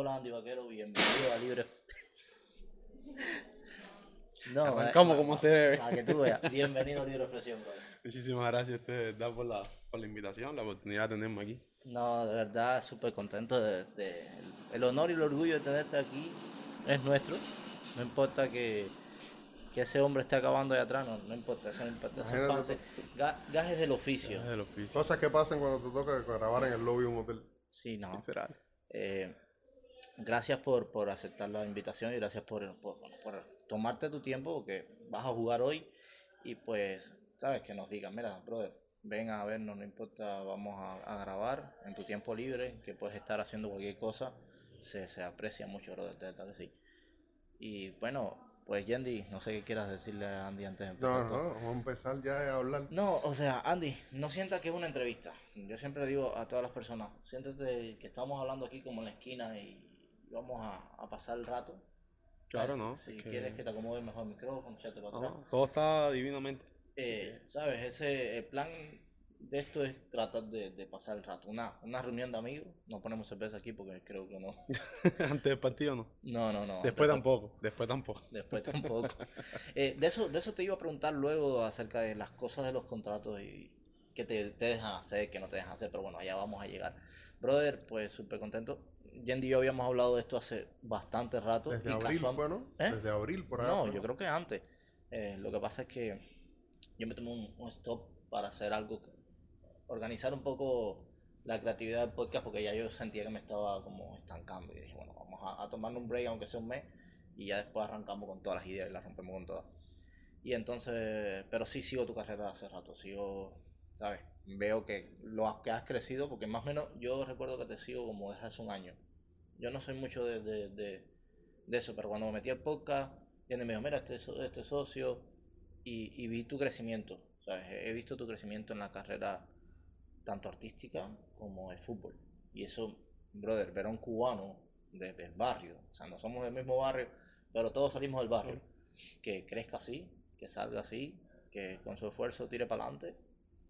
Hola Andy Vaquero, bienvenido a Libre. No, Arrancamos como se debe. A que tú veas. Bienvenido a Libre Expresión. Muchísimas gracias a ustedes por la, por la invitación, la oportunidad de tenerme aquí. No, de verdad, súper contento de, El honor y el orgullo de tenerte aquí es nuestro. No importa que, que ese hombre esté acabando allá atrás, no, no importa, eso no importa. Eso es parte, gajes del oficio. del oficio. Cosas que pasan cuando te toca grabar en el lobby de un hotel. Sí, no. Eh, gracias por, por aceptar la invitación y gracias por, por, tomarte tu tiempo porque vas a jugar hoy y pues, sabes, que nos digan, mira, brother, ven a vernos, no importa, vamos a, grabar en tu tiempo libre, que puedes estar haciendo cualquier cosa, se, se aprecia mucho, brother, de verdad que sí. Y bueno, pues Yandy, no sé qué quieras decirle a Andy antes de empezar. No, no, vamos a empezar ya a hablar. No, o sea, Andy, no sienta que es una entrevista. Yo siempre digo a todas las personas, siéntate que estamos hablando aquí como en la esquina y vamos a, pasar el rato. Claro, ¿no? Si quieres que te acomode mejor el micrófono, échate para atrás. todo está divinamente. Eh, ¿Sabes? Ese el plan de esto es tratar de, pasar el rato. Una, una reunión de amigos. No ponemos cerveza aquí porque creo que no. Antes del partido no. No, no, no. Después tampoco. Después tampoco. Después tampoco. Eh, de, eso, de eso te iba a preguntar luego acerca de las cosas de los contratos y que te, te dejan hacer, que no te dejan hacer. Pero bueno, allá vamos a llegar. Brother, pues súper contento. Yendi y yo habíamos hablado de esto hace bastante rato. Desde abril bueno, ¿Eh? Desde abril por ahí. No, yo creo que antes. Eh, lo que pasa es que yo me tomé un, stop para hacer algo, organizar un poco la creatividad del podcast porque ya yo sentía que me estaba como estancando y dije, bueno, vamos a, a tomarnos un break aunque sea un mes y ya después arrancamos con todas las ideas y las rompemos con todas. Y entonces, pero sí sigo tu carrera hace rato, sigo, ¿sabes? Veo que lo que has crecido, porque más o menos yo recuerdo que te sigo como desde hace un año. Yo no soy mucho de, de, de, eso, pero cuando me metí al podcast, viene me dijo, mira, este, este socio, y, y, vi tu crecimiento, ¿sabes? He visto tu crecimiento en la carrera tanto artística como de fútbol. Y eso, brother, ver a un cubano desde el barrio, o sea, no somos del mismo barrio, pero todos salimos del barrio, que crezca así, que salga así, que con su esfuerzo tire para adelante,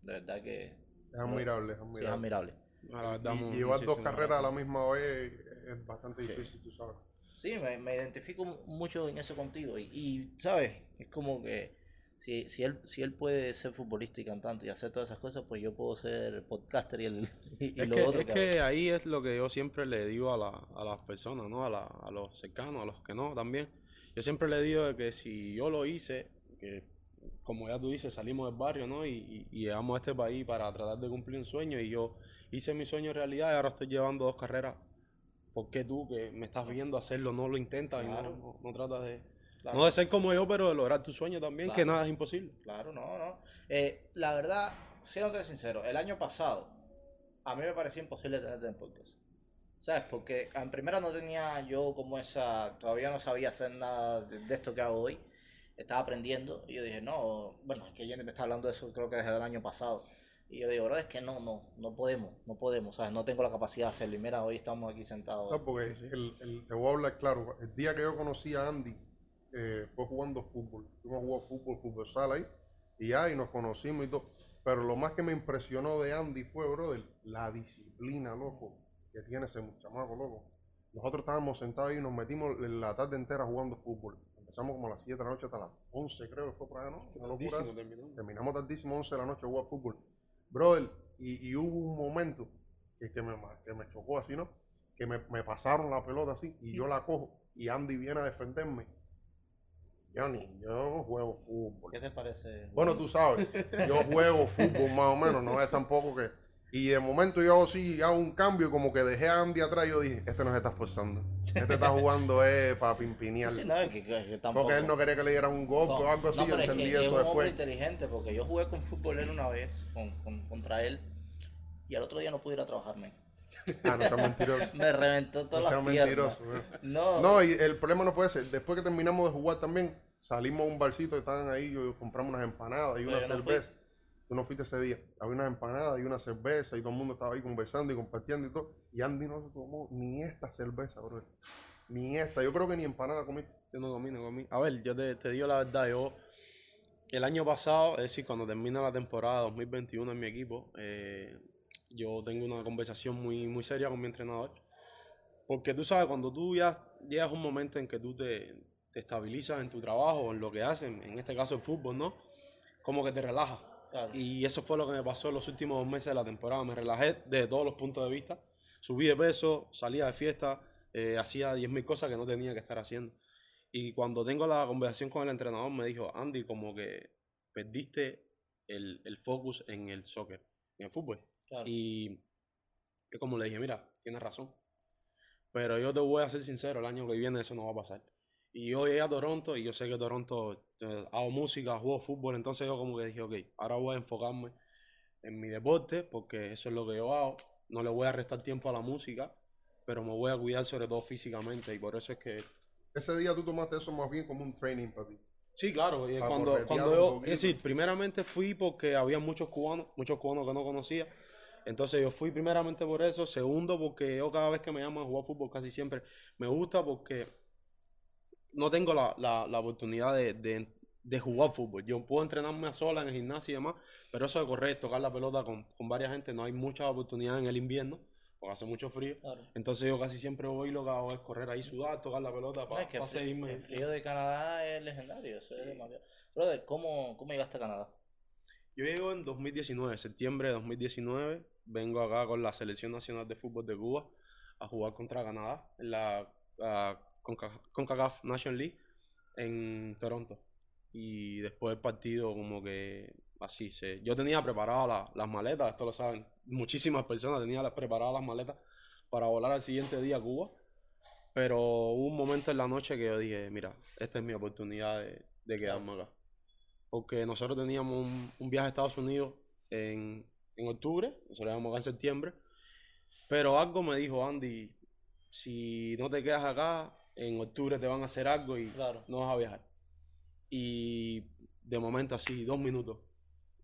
de verdad que... Es admirable, es admirable. es admirable. y, llevar dos carreras a la misma vez es bastante difícil, tú sabes. Sí, me, me, identifico mucho en eso contigo. Y, y, ¿sabes? Es como que si, si, él, si él puede ser futbolista y cantante y hacer todas esas cosas, pues yo puedo ser podcaster y, el, y es lo que, otro. Es que, ahí es lo que yo siempre le digo a, la, a las personas, ¿no? A, la, a los cercanos, a los que no también. Yo siempre le digo que si yo lo hice, que como ya tú dices, salimos del barrio, ¿no? Y, y, llegamos a este país para tratar de cumplir un sueño y yo hice mi sueño realidad y ahora estoy llevando dos carreras ¿por qué tú que me estás viendo hacerlo no lo intentas y no, no, tratas de... No de ser como yo, pero de lograr tu sueño también, que nada es imposible. Claro, no, no. Eh, la verdad, siéndote sincero, el año pasado a mí me parecía imposible tenerte en podcast. ¿Sabes? Porque en primera no tenía yo como esa, todavía no sabía hacer nada de, esto que hago hoy. Estaba aprendiendo y yo dije, no, bueno, es que Jenny me está hablando de eso creo que desde el año pasado. Y yo digo, bro, es que no, no, no podemos, no podemos, ¿sabes? No tengo la capacidad de hacerlo. Y mira, hoy estamos aquí sentados. No, porque el, el, te voy a hablar claro. El día que yo conocí a Andy eh, fue jugando fútbol. Fuimos a jugar fútbol, fútbol sala ahí. Y ahí nos conocimos y todo. Pero lo más que me impresionó de Andy fue, brother, la disciplina, loco, que tiene ese chamaco, loco. Nosotros estábamos sentados ahí y nos metimos la tarde entera jugando fútbol. Empezamos como a las 7 de la noche hasta las 11, creo que fue por ahí, ¿no? Terminamos. terminamos tardísimo, 11 de la noche a jugar fútbol. Brother, y, hubo un momento que, que, me, que me chocó así, ¿no? Que me, me, pasaron la pelota así y yo la cojo y Andy viene a defenderme. Yo ni, yo juego fútbol. ¿Qué te parece? Bueno, tú sabes, yo juego fútbol más o menos, no es tampoco que y de momento yo sí hago un cambio, como que dejé a Andy atrás y yo dije, este no se está esforzando. Este está jugando eh, para pimpinear. Sí, no, que, que, porque él no quería que le diera un golpe o algo así, yo entendí eso es después. Inteligente, porque yo jugué con futbolero una vez con, con, contra él y al otro día no pude ir a trabajarme. Ah, no seas mentiroso. Me reventó toda no la mentiroso. No. no, y el problema no puede ser, después que terminamos de jugar también, salimos a un barcito y estaban ahí, yo compramos unas empanadas y una cerveza. Tú no fuiste ese día. Había unas empanadas y una cerveza y todo el mundo estaba ahí conversando y compartiendo y todo. Y Andy no se tomó ni esta cerveza, bro. Ni esta. Yo creo que ni empanada comiste. Yo no comí, no comí. A ver, yo te, digo la verdad. Yo, el año pasado, es decir, cuando termina la temporada 2021 en mi equipo, eh, yo tengo una conversación muy, muy seria con mi entrenador. Porque tú sabes, cuando tú ya llegas a un momento en que tú te, te estabilizas en tu trabajo en lo que haces, en este caso el fútbol, ¿no? Como que te relajas. Claro. Y eso fue lo que me pasó en los últimos dos meses de la temporada. Me relajé desde todos los puntos de vista. Subí de peso, salía de fiesta, eh, hacía 10.000 cosas que no tenía que estar haciendo. Y cuando tengo la conversación con el entrenador, me dijo, Andy, como que perdiste el, el focus en el soccer, en el fútbol. Claro. Y es como le dije, mira, tienes razón. Pero yo te voy a ser sincero, el año que viene eso no va a pasar. Y yo llegué a Toronto y yo sé que Toronto eh, hago música, juego fútbol, entonces yo como que dije, ok, ahora voy a enfocarme en mi deporte porque eso es lo que yo hago. No le voy a restar tiempo a la música, pero me voy a cuidar sobre todo físicamente y por eso es que... Ese día tú tomaste eso más bien como un training para ti. Sí, claro, y cuando, cuando yo, es decir, primeramente fui porque había muchos cubanos, muchos cubanos que no conocía, entonces yo fui primeramente por eso, segundo porque yo cada vez que me llaman a jugar fútbol casi siempre me gusta porque no tengo la, la, la oportunidad de, de, de jugar fútbol. Yo puedo entrenarme a sola en el gimnasio y demás, pero eso de correr, tocar la pelota con, con varias gente, no hay mucha oportunidad en el invierno, porque hace mucho frío. Claro. Entonces yo casi siempre voy y lo que hago es correr ahí, sudar, tocar la pelota No, para es que el frío, seguirme. el frío de Canadá es legendario, eso es. Brother, ¿cómo, ¿cómo llegaste a Canadá? Yo llego en 2019, septiembre de 2019. Vengo acá con la Selección Nacional de Fútbol de Cuba a jugar contra Canadá en la Conca- CONCACAF National League en Toronto. Y después del partido, como que así se. Yo tenía preparadas la- las maletas, esto lo saben muchísimas personas, tenía las- preparadas las maletas para volar al siguiente día a Cuba. Pero hubo un momento en la noche que yo dije: Mira, esta es mi oportunidad de, quedarme acá porque nosotros teníamos un, un viaje a Estados Unidos en, en octubre, nosotros íbamos acá en septiembre, pero algo me dijo Andy, si no te quedas acá, en octubre te van a hacer algo y Claro. no vas a viajar. Y de momento así, dos minutos,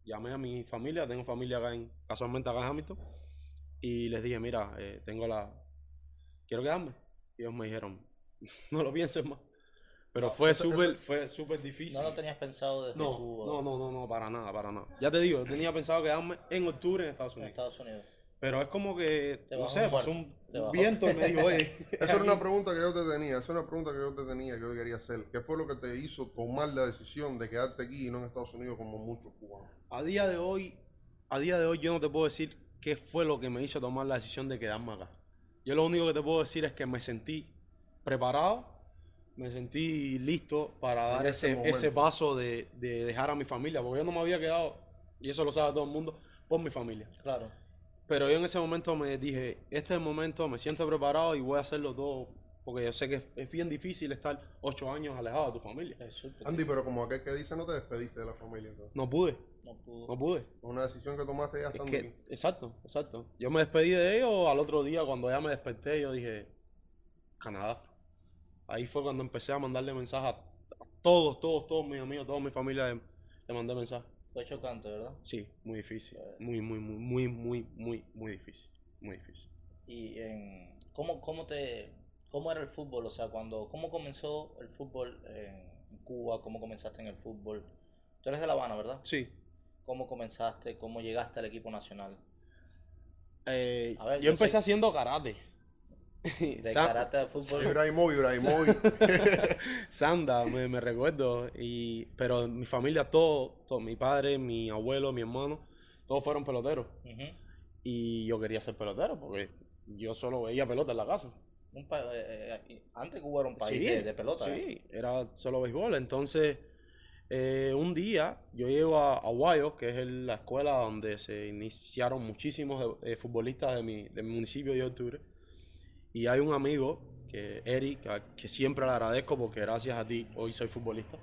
llamé a mi familia, tengo familia acá en, casualmente acá en Hamilton, y les dije, mira, eh, tengo la, quiero quedarme. Y ellos me dijeron, no lo pienses más. Pero No, fue súper, fue súper difícil. No lo tenías pensado desde No, Cuba, no, no, no, no, para nada, para nada. Ya te digo, yo tenía pensado quedarme en octubre en Estados en Unidos. Estados Unidos. Pero es como que, no sé, un pasó un viento y me dijo, oye, Esa era una pregunta que yo te tenía, esa es una pregunta que yo te tenía, que yo quería hacer. ¿Qué fue lo que te hizo tomar la decisión de quedarte aquí y no en Estados Unidos como muchos cubanos? a día de hoy, a día de hoy yo no te puedo decir qué fue lo que me hizo tomar la decisión de quedarme acá. Yo lo único que te puedo decir es que me sentí preparado, me sentí listo para En dar ese ese, paso de, de dejar a mi familia, porque yo no me había quedado, y eso lo sabe todo el mundo, por mi familia. Claro. Pero yo en ese momento me dije, este es el momento, me siento preparado y voy a hacerlo todo, porque yo sé que es, es bien difícil estar ocho años alejado de tu familia. Es Andy, pero como aquel que dice, no te despediste de la familia. entonces. No pude, No pudo. no pude. Fue una decisión que tomaste ya Es estando que, aquí. exacto, exacto. Yo me despedí de ellos al otro día, cuando ya me desperté, yo dije, Canadá. Ahí fue cuando empecé a mandarle mensajes a todos, todos, todos mis amigos, toda mi familia, le, le mandé mensajes. Fue chocante, ¿verdad? Sí, muy difícil. Muy, muy, muy, muy, muy, muy, muy difícil. Muy difícil. Y en, ¿cómo, cómo te, cómo era el fútbol? O sea, cuando, ¿cómo comenzó el fútbol en Cuba? ¿Cómo comenzaste en el fútbol? Tú eres de La Habana, ¿verdad? Sí. ¿Cómo comenzaste? ¿Cómo llegaste al equipo nacional? Eh, A ver, yo yo empecé haciendo karate. De Sa- karate a fútbol. Ibrahimovic, Ibrahimovic. Sanda, me, me recuerdo. Y, pero mi familia, todo, todo, mi padre, mi abuelo, mi hermano, todos fueron peloteros. Y yo quería ser pelotero porque yo solo veía pelota en la casa. Un pa- eh, eh, antes Cuba era un país Sí, de, de pelota. Sí, ¿eh? era solo béisbol. Entonces, eh, un día yo llego a, a Guayo, que es el- la escuela donde se iniciaron muchísimos eh, futbolistas de mi, de mi municipio de Octubre. Y hay un amigo, que Eric, a- que siempre le agradezco porque gracias a ti hoy soy futbolista.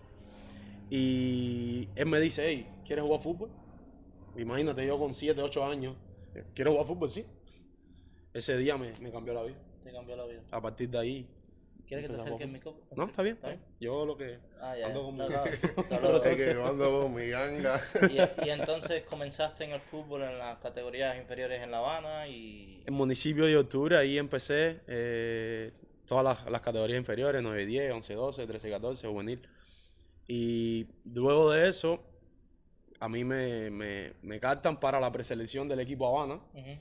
Y él me dice, hey, ¿quieres jugar fútbol? Imagínate, yo con 7, 8 años, ¿quieres jugar fútbol? Sí. Ese día me, me cambió la vida. Te cambió la vida. A partir de ahí. ¿Quieres que te acerque el micrófono? no, está bien, está bien. Yo lo que Ah, ya. ando con No, mi- no, No solo- Así que yo ando con mi ganga. y, y entonces comenzaste en el fútbol en las categorías inferiores en La Habana y En municipio de octubre, ahí empecé eh, todas las, las categorías inferiores, 9, 10, 11, 12, 13, 14, juvenil. Y luego de eso, a mí me, me, me captan para la preselección del equipo Habana, Ujú.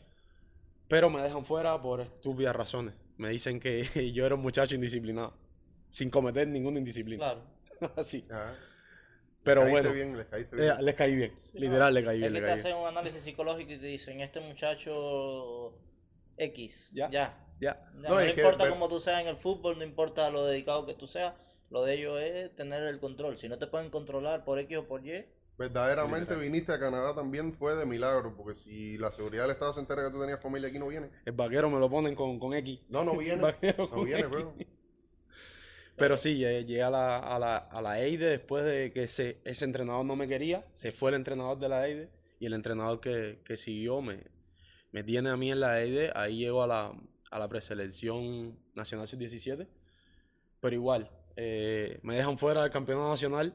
pero me dejan fuera por estúpidas razones. Me dicen que yo era un muchacho indisciplinado, sin cometer ninguna indisciplina. Claro. Así. Ajá. Pero Caíste bueno, bien, les caíste eh, bien. les caí bien. Literal, les caí Es bien. que les te caí bien. hacen un análisis psicológico y te dicen, este muchacho X, Ya. ya. Ya. No, No, es que importa ver- cómo tú seas en el fútbol, no importa lo dedicado que tú seas, lo de ellos es tener el control. Si no te pueden controlar por X o por Y, Verdaderamente viniste a Canadá también fue de milagro, porque si la seguridad del Estado se entera que tú tenías familia aquí, no viene. El vaquero me lo ponen con, con X. No, no viene. No viene, pero. Pero sí, llegué llegué a la, a la, a la EIDE después de que ese, ese entrenador no me quería. Se fue el entrenador de la EIDE y el entrenador que, que siguió me, me tiene a mí en la EIDE. Ahí llego a la, a la preselección nacional sub-17. Pero igual, eh, me dejan fuera del campeonato nacional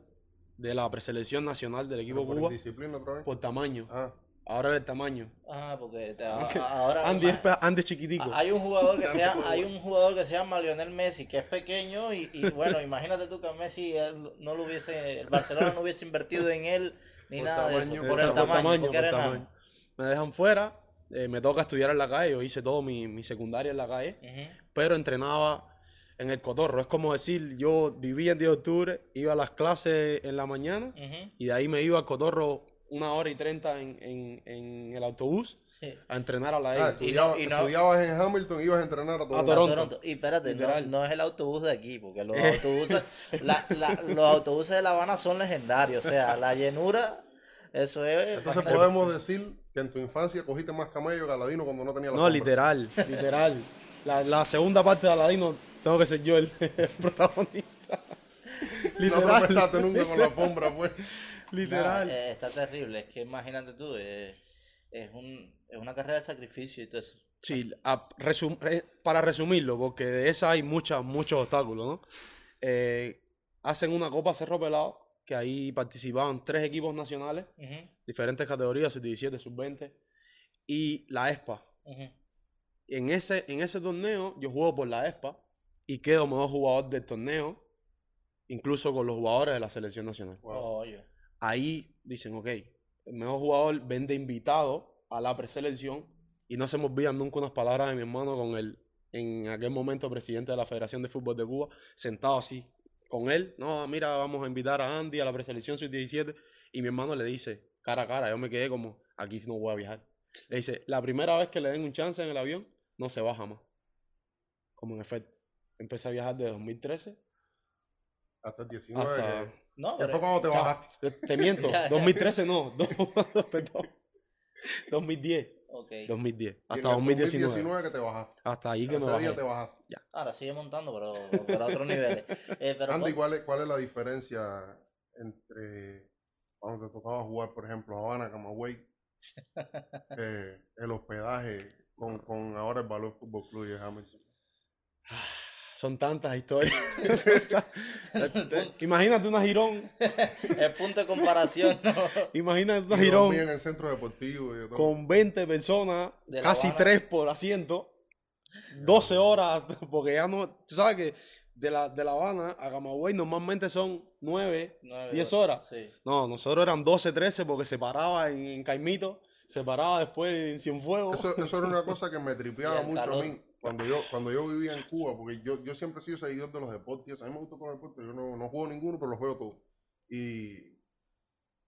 de la preselección nacional del equipo por Cuba otra vez. por tamaño. Ah, Ahora el tamaño. ah, porque te- ahora Andy, es, Andy es chiquitico. hay un jugador que se llama, hay un jugador que se llama Lionel Messi que es pequeño y, y bueno, imagínate tú que a Messi no lo hubiese, el Barcelona no hubiese invertido en él ni Por nada de tamaño, eso, por Exacto, el tamaño, porque por era tamaño. Me dejan fuera, eh, me toca estudiar en la calle, yo hice todo mi, mi secundaria en la calle, Ujú. pero entrenaba en el cotorro. Es como decir, yo vivía en 10 de octubre, iba a las clases en la mañana y de ahí me iba al cotorro una hora y treinta en, en- en el autobús Sí. a entrenar a la ah, estudiaba- y no- estudiabas en Hamilton, ibas a entrenar a todo. A A Toronto. Y espérate, no, es el autobús de aquí, porque los autobuses, la- la- los autobuses de La Habana son legendarios. O sea, la llenura, eso es. Entonces podemos decir que en tu infancia cogiste más camello que Aladino cuando no tenía la No, literal, literal. La, la segunda parte de Aladino tengo que ser yo el, protagonista. No literal. tropezaste nunca con la alfombra, pues. literal. No, eh, está terrible. Es que imagínate tú, eh, es, un, es una carrera de sacrificio y todo eso. Sí, a- resum- re- para resumirlo, porque de esa hay muchas, muchos obstáculos, ¿no? Eh, hacen una Copa Cerro Pelado, que ahí participaban tres equipos nacionales, diferentes categorías, sub-17, sub-20, y la ESPA. En ese, en ese torneo yo juego por la ESPA y quedo mejor jugador del torneo, incluso con los jugadores de la selección nacional. Wow. Ahí dicen, ok, el mejor jugador vende invitado a la preselección y no se me olvidan nunca unas palabras de mi hermano con el, en aquel momento, presidente de la Federación de Fútbol de Cuba, sentado así con él. No, mira, vamos a invitar a Andy a la preselección sub-17 y mi hermano le dice, cara a cara, yo me quedé como, aquí no voy a viajar. Le dice, la primera vez que le den un chance en el avión, no se baja más. Como en efecto. Empecé a viajar de 2013 Hasta el 19. hasta... que- No, pero fue cuando te Ya, bajaste. te- Te miento, Ya, ya. 2013 no, do- perdón. 2010, ok. 2010, Y en hasta el 2019. 2019 que te bajaste. Hasta ahí que me Ese día bajé. te bajaste. Ahora sigue montando, pero, pero a otros niveles. Eh, pero Andy, cu- ¿cuál es, ¿cuál es la diferencia entre cuando te tocaba jugar, por ejemplo, Habana, Camagüey, eh, el hospedaje con, con ahora el Valor Fútbol Club de Hamilton? Son tantas historias. Imagínate una girón, el punto de comparación, ¿no? imagínate una girón en el centro deportivo y con 20 personas, casi Habana. 3 por asiento, 12 horas, porque ya no, tú sabes que de la, de La Habana a Camagüey normalmente son 9, Nueve 10 horas. Sí. No, nosotros eran 12, 13 porque se paraba en, en Caimito, se paraba después en Cienfuegos. Eso, eso era una cosa que me tripeaba mucho calor. a mí cuando yo, cuando yo vivía en Cuba, porque yo, yo siempre he sido seguidor de los deportes. A mí me gustan los deportes. Yo no, no juego ninguno, pero los juego todos. Y,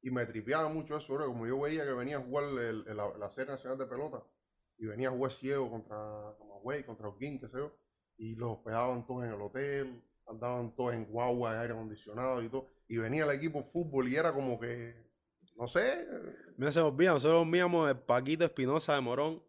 y me tripeaba mucho eso, bro, Como yo veía que venía a jugar el- el- la, la Serie Nacional de Pelota y venía a jugar ciego contra Camagüey, contra Oquín, qué sé yo. Y los hospedaban todos en el hotel, andaban todos en guagua, aire acondicionado y todo. Y venía el equipo fútbol y era como que, no sé, Mira, se me olvida, nosotros dormíamos el Paquito Espinosa de Morón.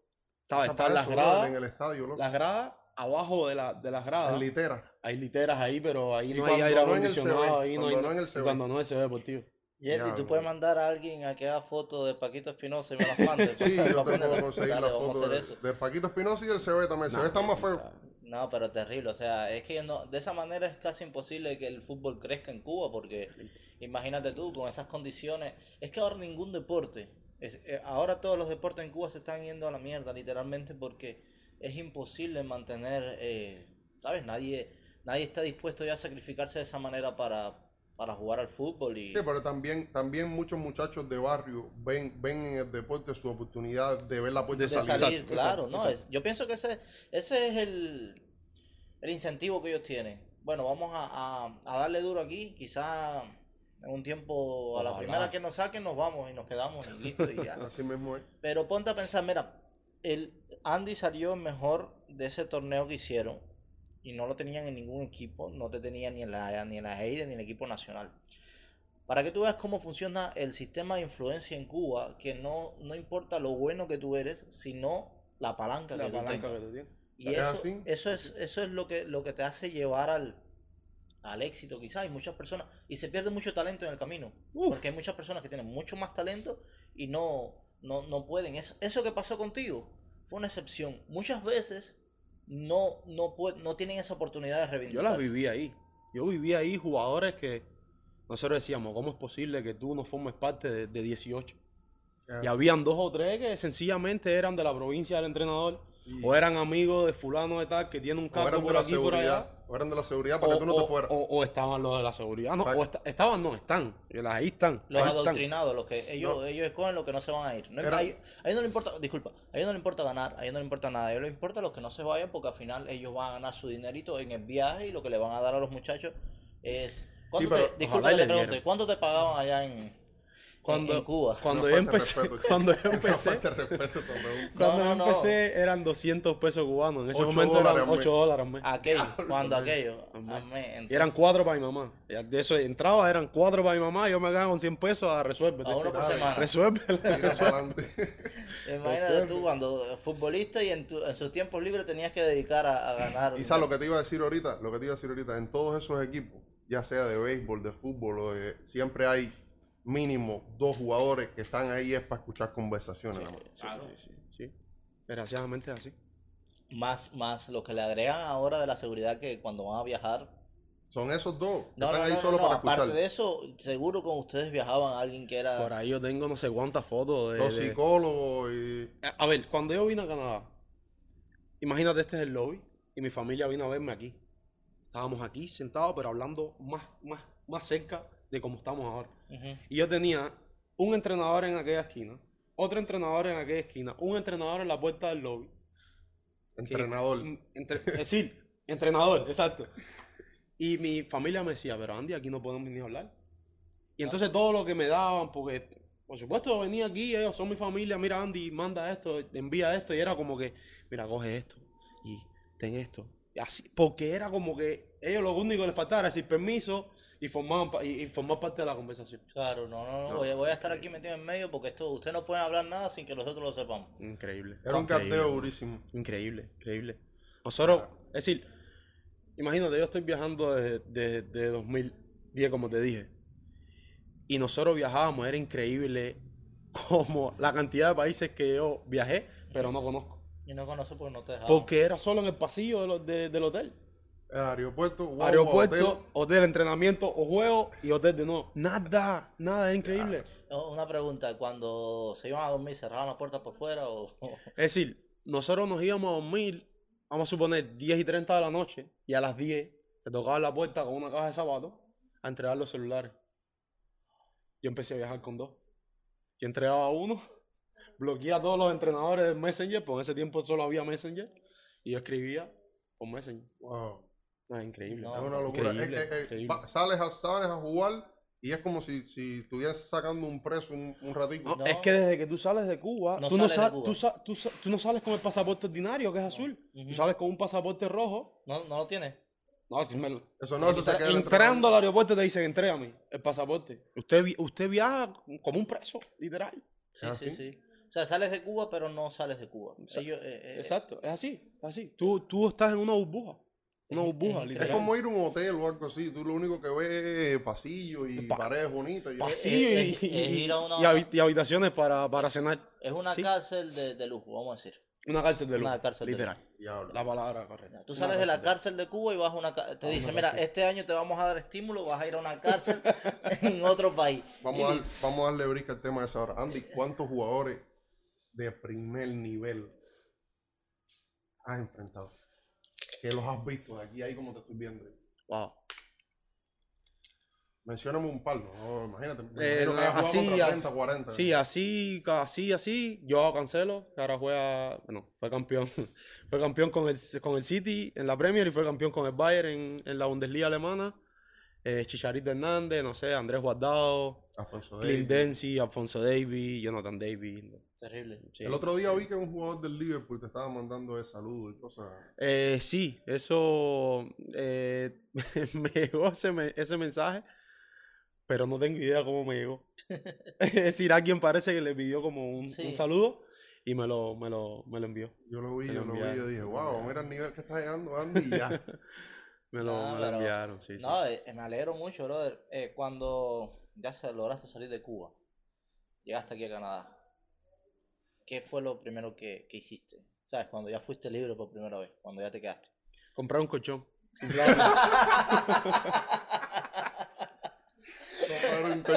¿Sabes? Están las gradas, en el estadio, loco. las gradas abajo de, la, de las gradas. En litera. Hay literas ahí, pero ahí no hay aire el acondicionado. Ahí no hay, cuando no en el cuando no es CB deportivo. Jesse, Ya, tú no. puedes mandar a alguien a que haga fotos de Paquito Espinosa y me las mande. Sí, yo te puedo conseguir la vamos a foto hacer de, eso. de Paquito Espinosa y del CB también. El CB está más feo. No, pero terrible. O sea, es que no, de esa manera es casi imposible que el fútbol crezca en Cuba porque imagínate tú, con esas condiciones. Es que ahora ningún deporte, es- eh, ahora todos los deportes en Cuba se están yendo a la mierda, literalmente, porque es imposible mantener, eh, ¿sabes? Nadie, nadie está dispuesto ya a sacrificarse de esa manera para, para jugar al fútbol. Y, Sí, pero también, también muchos muchachos de barrio ven, ven en el deporte su oportunidad de ver la puerta de salir, exacto, claro, exacto, ¿no? exacto. Es- yo pienso que ese, ese es el, el incentivo que ellos tienen. Bueno, vamos a, a- a darle duro aquí, quizás un tiempo, a la Ojalá. primera que nos saquen, nos vamos y nos quedamos y listo y ya. Así mismo es. Pero ponte a pensar, mira, el Andy salió mejor de ese torneo que hicieron y no lo tenían en ningún equipo, no te tenían ni en la ni en la EIDE ni en el equipo nacional. Para que tú veas cómo funciona el sistema de influencia en Cuba, que no, no importa lo bueno que tú eres, sino la palanca La que tú palanca tengas. que tú tienes. Y ¿Es eso, así? eso es, eso es lo que, lo que te hace llevar al, al éxito, quizás. Hay muchas personas, y se pierde mucho talento en el camino. Uf. Porque hay muchas personas que tienen mucho más talento y no, no, no pueden. Eso, eso que pasó contigo fue una excepción. Muchas veces no, no, no tienen esa oportunidad de Yo reivindicarse. las viví ahí. Yo viví ahí jugadores que nosotros decíamos, ¿cómo es posible que tú no formes parte de, de 18? Ya. Y habían dos o tres que sencillamente eran de la provincia del entrenador o eran amigos de fulano de tal que tiene un cargo por la aquí por allá. O eran de la seguridad para que tú no te fueras. o- o estaban los de la seguridad. No, o esta- estaban, no, están. Y las- Ahí están. Los ahí están. adoctrinados, los que ellos, No. ellos escogen los que no se van a ir. No, Era- a, ellos, a ellos no le importa, disculpa, a ellos no le importa ganar, a ellos no le importa nada, a ellos les importa los que no se vayan porque al final ellos van a ganar su dinerito en el viaje y lo que le van a dar a los muchachos es... ¿Cuánto pero te, disculpa te le pregunte. ¿cuánto te pagaban allá en- Cuando, en Cuba? cuando No yo empecé, respeto. cuando yo empecé, respeto cuando No, yo empecé eran 200 pesos cubanos. En ese Ocho momento dólares eran al mes. 8 dólares al mes. Aquello, cuando aquello. Y eran entonces, cuatro para mi mamá. De eso entraba, eran cuatro para mi mamá. Yo me quedaba con 100 pesos a resuelve. A uno por semana. Resuelve. Imagínate tú cuando futbolista y en, tu- en sus tiempos libres tenías que dedicar a, a ganar. Y sabes lo que te iba a decir ahorita, lo que te iba a decir ahorita, en todos esos equipos, ya sea de béisbol, de fútbol, o de- siempre hay mínimo dos jugadores que están ahí es para escuchar conversaciones. nada más. Sí, sí, sí, sí. Desgraciadamente es así. Más, más lo que le agregan ahora de la seguridad que cuando van a viajar. Son esos dos. No, están no, ahí no, solo no, para aparte escuchar. de eso, seguro con ustedes viajaban alguien que era... Por ahí yo tengo no sé cuántas fotos de... Los de- psicólogos y A ver, cuando yo vine a Canadá, imagínate este es el lobby y mi familia vino a verme aquí. Estábamos aquí sentados, pero hablando más, más, más cerca de cómo estamos ahora. Y yo tenía un entrenador en aquella esquina, otro entrenador en aquella esquina, un entrenador en la puerta del lobby. que- entrenador. entre- es decir, entrenador, exacto. Y mi familia me decía, pero Andy, aquí no podemos ni hablar. Y entonces todo lo que me daban, porque por supuesto venía aquí, ellos son mi familia, mira Andy, manda esto, envía esto, y era como que, mira, coge esto y ten esto. Y así, porque era como que ellos lo único que les faltaba era decir permiso y formar, y, y formar parte de la conversación. Claro, no, no, no, No. Voy, a, voy a estar aquí metido en medio porque esto, ustedes no pueden hablar nada sin que nosotros lo sepamos. Increíble. Era un Increíble, carteo durísimo. Increíble, increíble. Nosotros, es decir, imagínate, yo estoy viajando desde, desde- desde 2010, como te dije. Y nosotros viajábamos, era increíble como la cantidad de países que yo viajé, pero no conozco. Y no conozco porque no te dejaban. Porque era solo en el pasillo de lo- de- del hotel. El aeropuerto, Aeropuerto, hotel. hotel, entrenamiento o juego y hotel de nuevo. Nada, nada, era increíble. Una pregunta, cuando se iban a dormir, ¿cerraban las puertas por fuera o...? Es decir, nosotros nos íbamos a dormir, vamos a suponer, 10 y 30 de la noche, y a las 10 te tocaba la puerta con una caja de zapatos a entregar los celulares. Yo empecé a viajar con dos. Y entregaba uno, bloqueé a todos los entrenadores del Messenger, porque en ese tiempo solo había Messenger, y yo escribía por Messenger. Wow. Ah, increíble. No, Es una locura. Es Increíble, eh, increíble. va- sales, a, sales a jugar y es como si, si estuvieras sacando un preso un, un ratito. No, No. Es que desde que tú sales de Cuba, No tú, no sales de sa- Cuba. tú sa- tú sa- tú no sales con el pasaporte ordinario, que es azul. Tú sales con un pasaporte rojo. ¿No, no lo tienes? No, si me lo- Eso no, eso se queda en el entrando al aeropuerto te dicen, entrégame el pasaporte. Usted, vi- usted viaja como un preso, literal. Sí, Ah, sí, ¿sí? sí. O sea, sales de Cuba, pero no sales de Cuba. Ellos, eh, eh, Exacto, es así, es así. Tú, tú estás en una burbuja. Una Es- burbuja, es Es literal. como ir a un hotel o algo así. Tú lo único que ves es pasillo y Pa- paredes bonitas. y- Pasillo es- y, es- una- habitaciones para, para cenar. es una Sí. cárcel de, de lujo, vamos a decir. Una cárcel de Una lujo, cárcel de literal. Diablo. La palabra correcta. Tú Una sales de la lujo. cárcel de Cuba y vas a una te A una dicen, mira, cárcel. este año te vamos a dar estímulo, vas a ir a una cárcel en otro país. Vamos, a, dar- vamos a darle brisca al tema de esa hora. Andy, ¿cuántos jugadores de primer nivel has enfrentado? Que los has visto de aquí ahí como te estoy viendo. Wow. Mencióname un par, ¿no? Imagínate. Eh, que así, contra as- 30, 40. Sí, así, así, así. Yo Cancelo, que ahora juega, bueno, fue campeón, fue campeón con el, con el City en la Premier y fue campeón con el Bayern en, en la Bundesliga alemana. Eh, Chicharito Hernández, no sé, Andrés Guardado, Alfonso Clint Davis. Alfonso Davis, Jonathan Davis. Terrible. sí. El otro día vi que un jugador del Liverpool te estaba mandando de saludos y cosas. Eh, sí, eso eh, me llegó ese, me- ese mensaje, pero no tengo idea cómo me llegó. es decir, alguien parece que le pidió como un, un Sí. saludo y me lo, me lo, me lo envió. Yo lo vi, Me yo lo vi, yo dije, wow, mira el nivel que está llegando Andy y ya. Me lo, No, me lo enviaron, sí, sí. No, eh, me alegro mucho, brother. Eh, cuando ya se lograste salir de Cuba, llegaste aquí a Canadá, ¿qué fue lo primero que, que hiciste? ¿Sabes? Cuando ya fuiste libre por primera vez, cuando ya te quedaste. Comprar un colchón.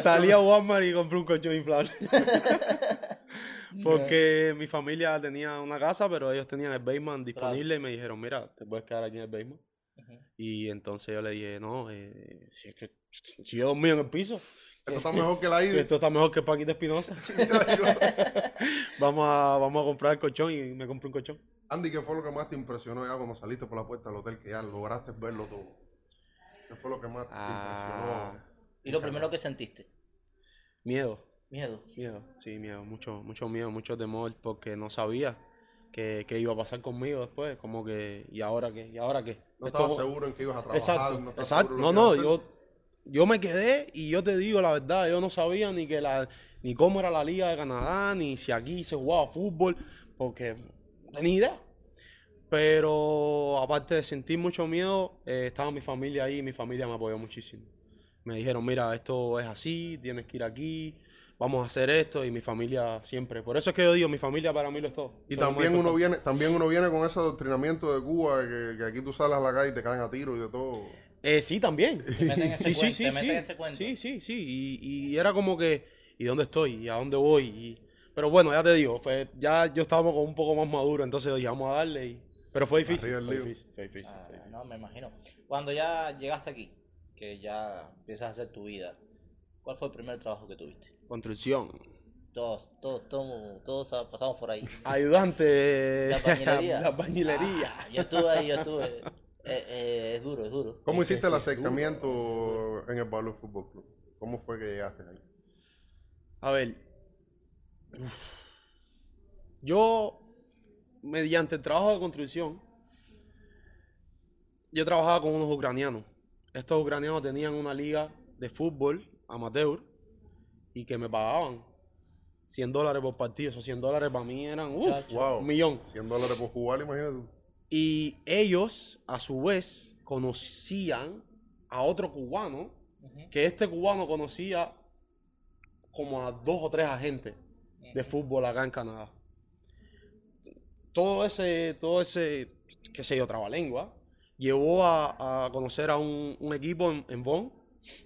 Salí a Walmart y compré un colchón inflable. Porque mi familia tenía una casa, pero ellos tenían el basement disponible y me dijeron, mira, te puedes quedar aquí en el basement. Y entonces yo le dije, no, eh, si es que si yo dormí en el piso, Esto está mejor que la ida. esto está mejor que Paquita Espinosa. vamos, a, vamos a comprar el colchón y me compré un colchón. Andy, ¿qué fue lo que más te impresionó ya cuando saliste por la puerta del hotel que ya lograste verlo todo? ¿Qué fue lo que más te Ah, impresionó? Y lo primero que sentiste, miedo. miedo. Miedo, sí, miedo, mucho, mucho miedo, mucho temor, porque no sabía qué, qué iba a pasar conmigo después, como que, ¿y ahora qué? ¿Y ahora qué? No Esto- estabas seguro en que ibas a trabajar. Exacto, no exacto. No, yo, yo me quedé y yo te digo la verdad, yo no sabía ni que la, ni cómo era la liga de Canadá, ni si aquí se jugaba fútbol, porque no tenía idea. Pero aparte de sentir mucho miedo, eh, estaba mi familia ahí y mi familia me apoyó muchísimo. Me dijeron, mira, esto es así, tienes que ir aquí, vamos a hacer esto, y mi familia siempre. Por eso es que yo digo, mi familia para mí lo es todo. Y también uno, viene, también uno viene con ese adoctrinamiento de Cuba, que, que aquí tú sales a la calle y te caen a tiro y de todo. Eh, sí, también. Te meten en ese Sí, sí, cuento, sí, te sí. en ese cuento. Sí, sí, sí. Y, y era como que, ¿y dónde estoy? ¿Y a dónde voy? Y- pero bueno, ya te digo, fue, ya yo estábamos como un poco más maduro, entonces vamos a darle. Y, pero fue difícil. Arriba el Fue lío. difícil, fue difícil, Ah, fue difícil. no, me imagino. Cuando ya llegaste aquí, que ya empiezas a hacer tu vida, ¿cuál fue el primer trabajo que tuviste? Construcción. Todos, todos, todos, todos pasamos por ahí. Ayudante. La bañilería. La bañilería. Ah, yo estuve ahí, yo estuve. Eh, eh, es duro, es duro. ¿Cómo Es hiciste el duro, acercamiento en el Valor Fútbol Club? ¿Cómo fue que llegaste ahí? A ver. uf. Yo, mediante el trabajo de construcción, yo trabajaba con unos ucranianos. Estos ucranianos tenían una liga de fútbol amateur y que me pagaban 100 dólares por partido. Esos 100 dólares para mí eran uf. Wow. un millón. 100 dólares por jugar, imagínate tú. Y ellos, a su vez, conocían a otro cubano que este cubano conocía como a dos o tres agentes de fútbol acá en Canadá. Todo ese, todo ese, qué sé yo, trabalengua, llevó a, a conocer a un, un equipo en, en Vaughan,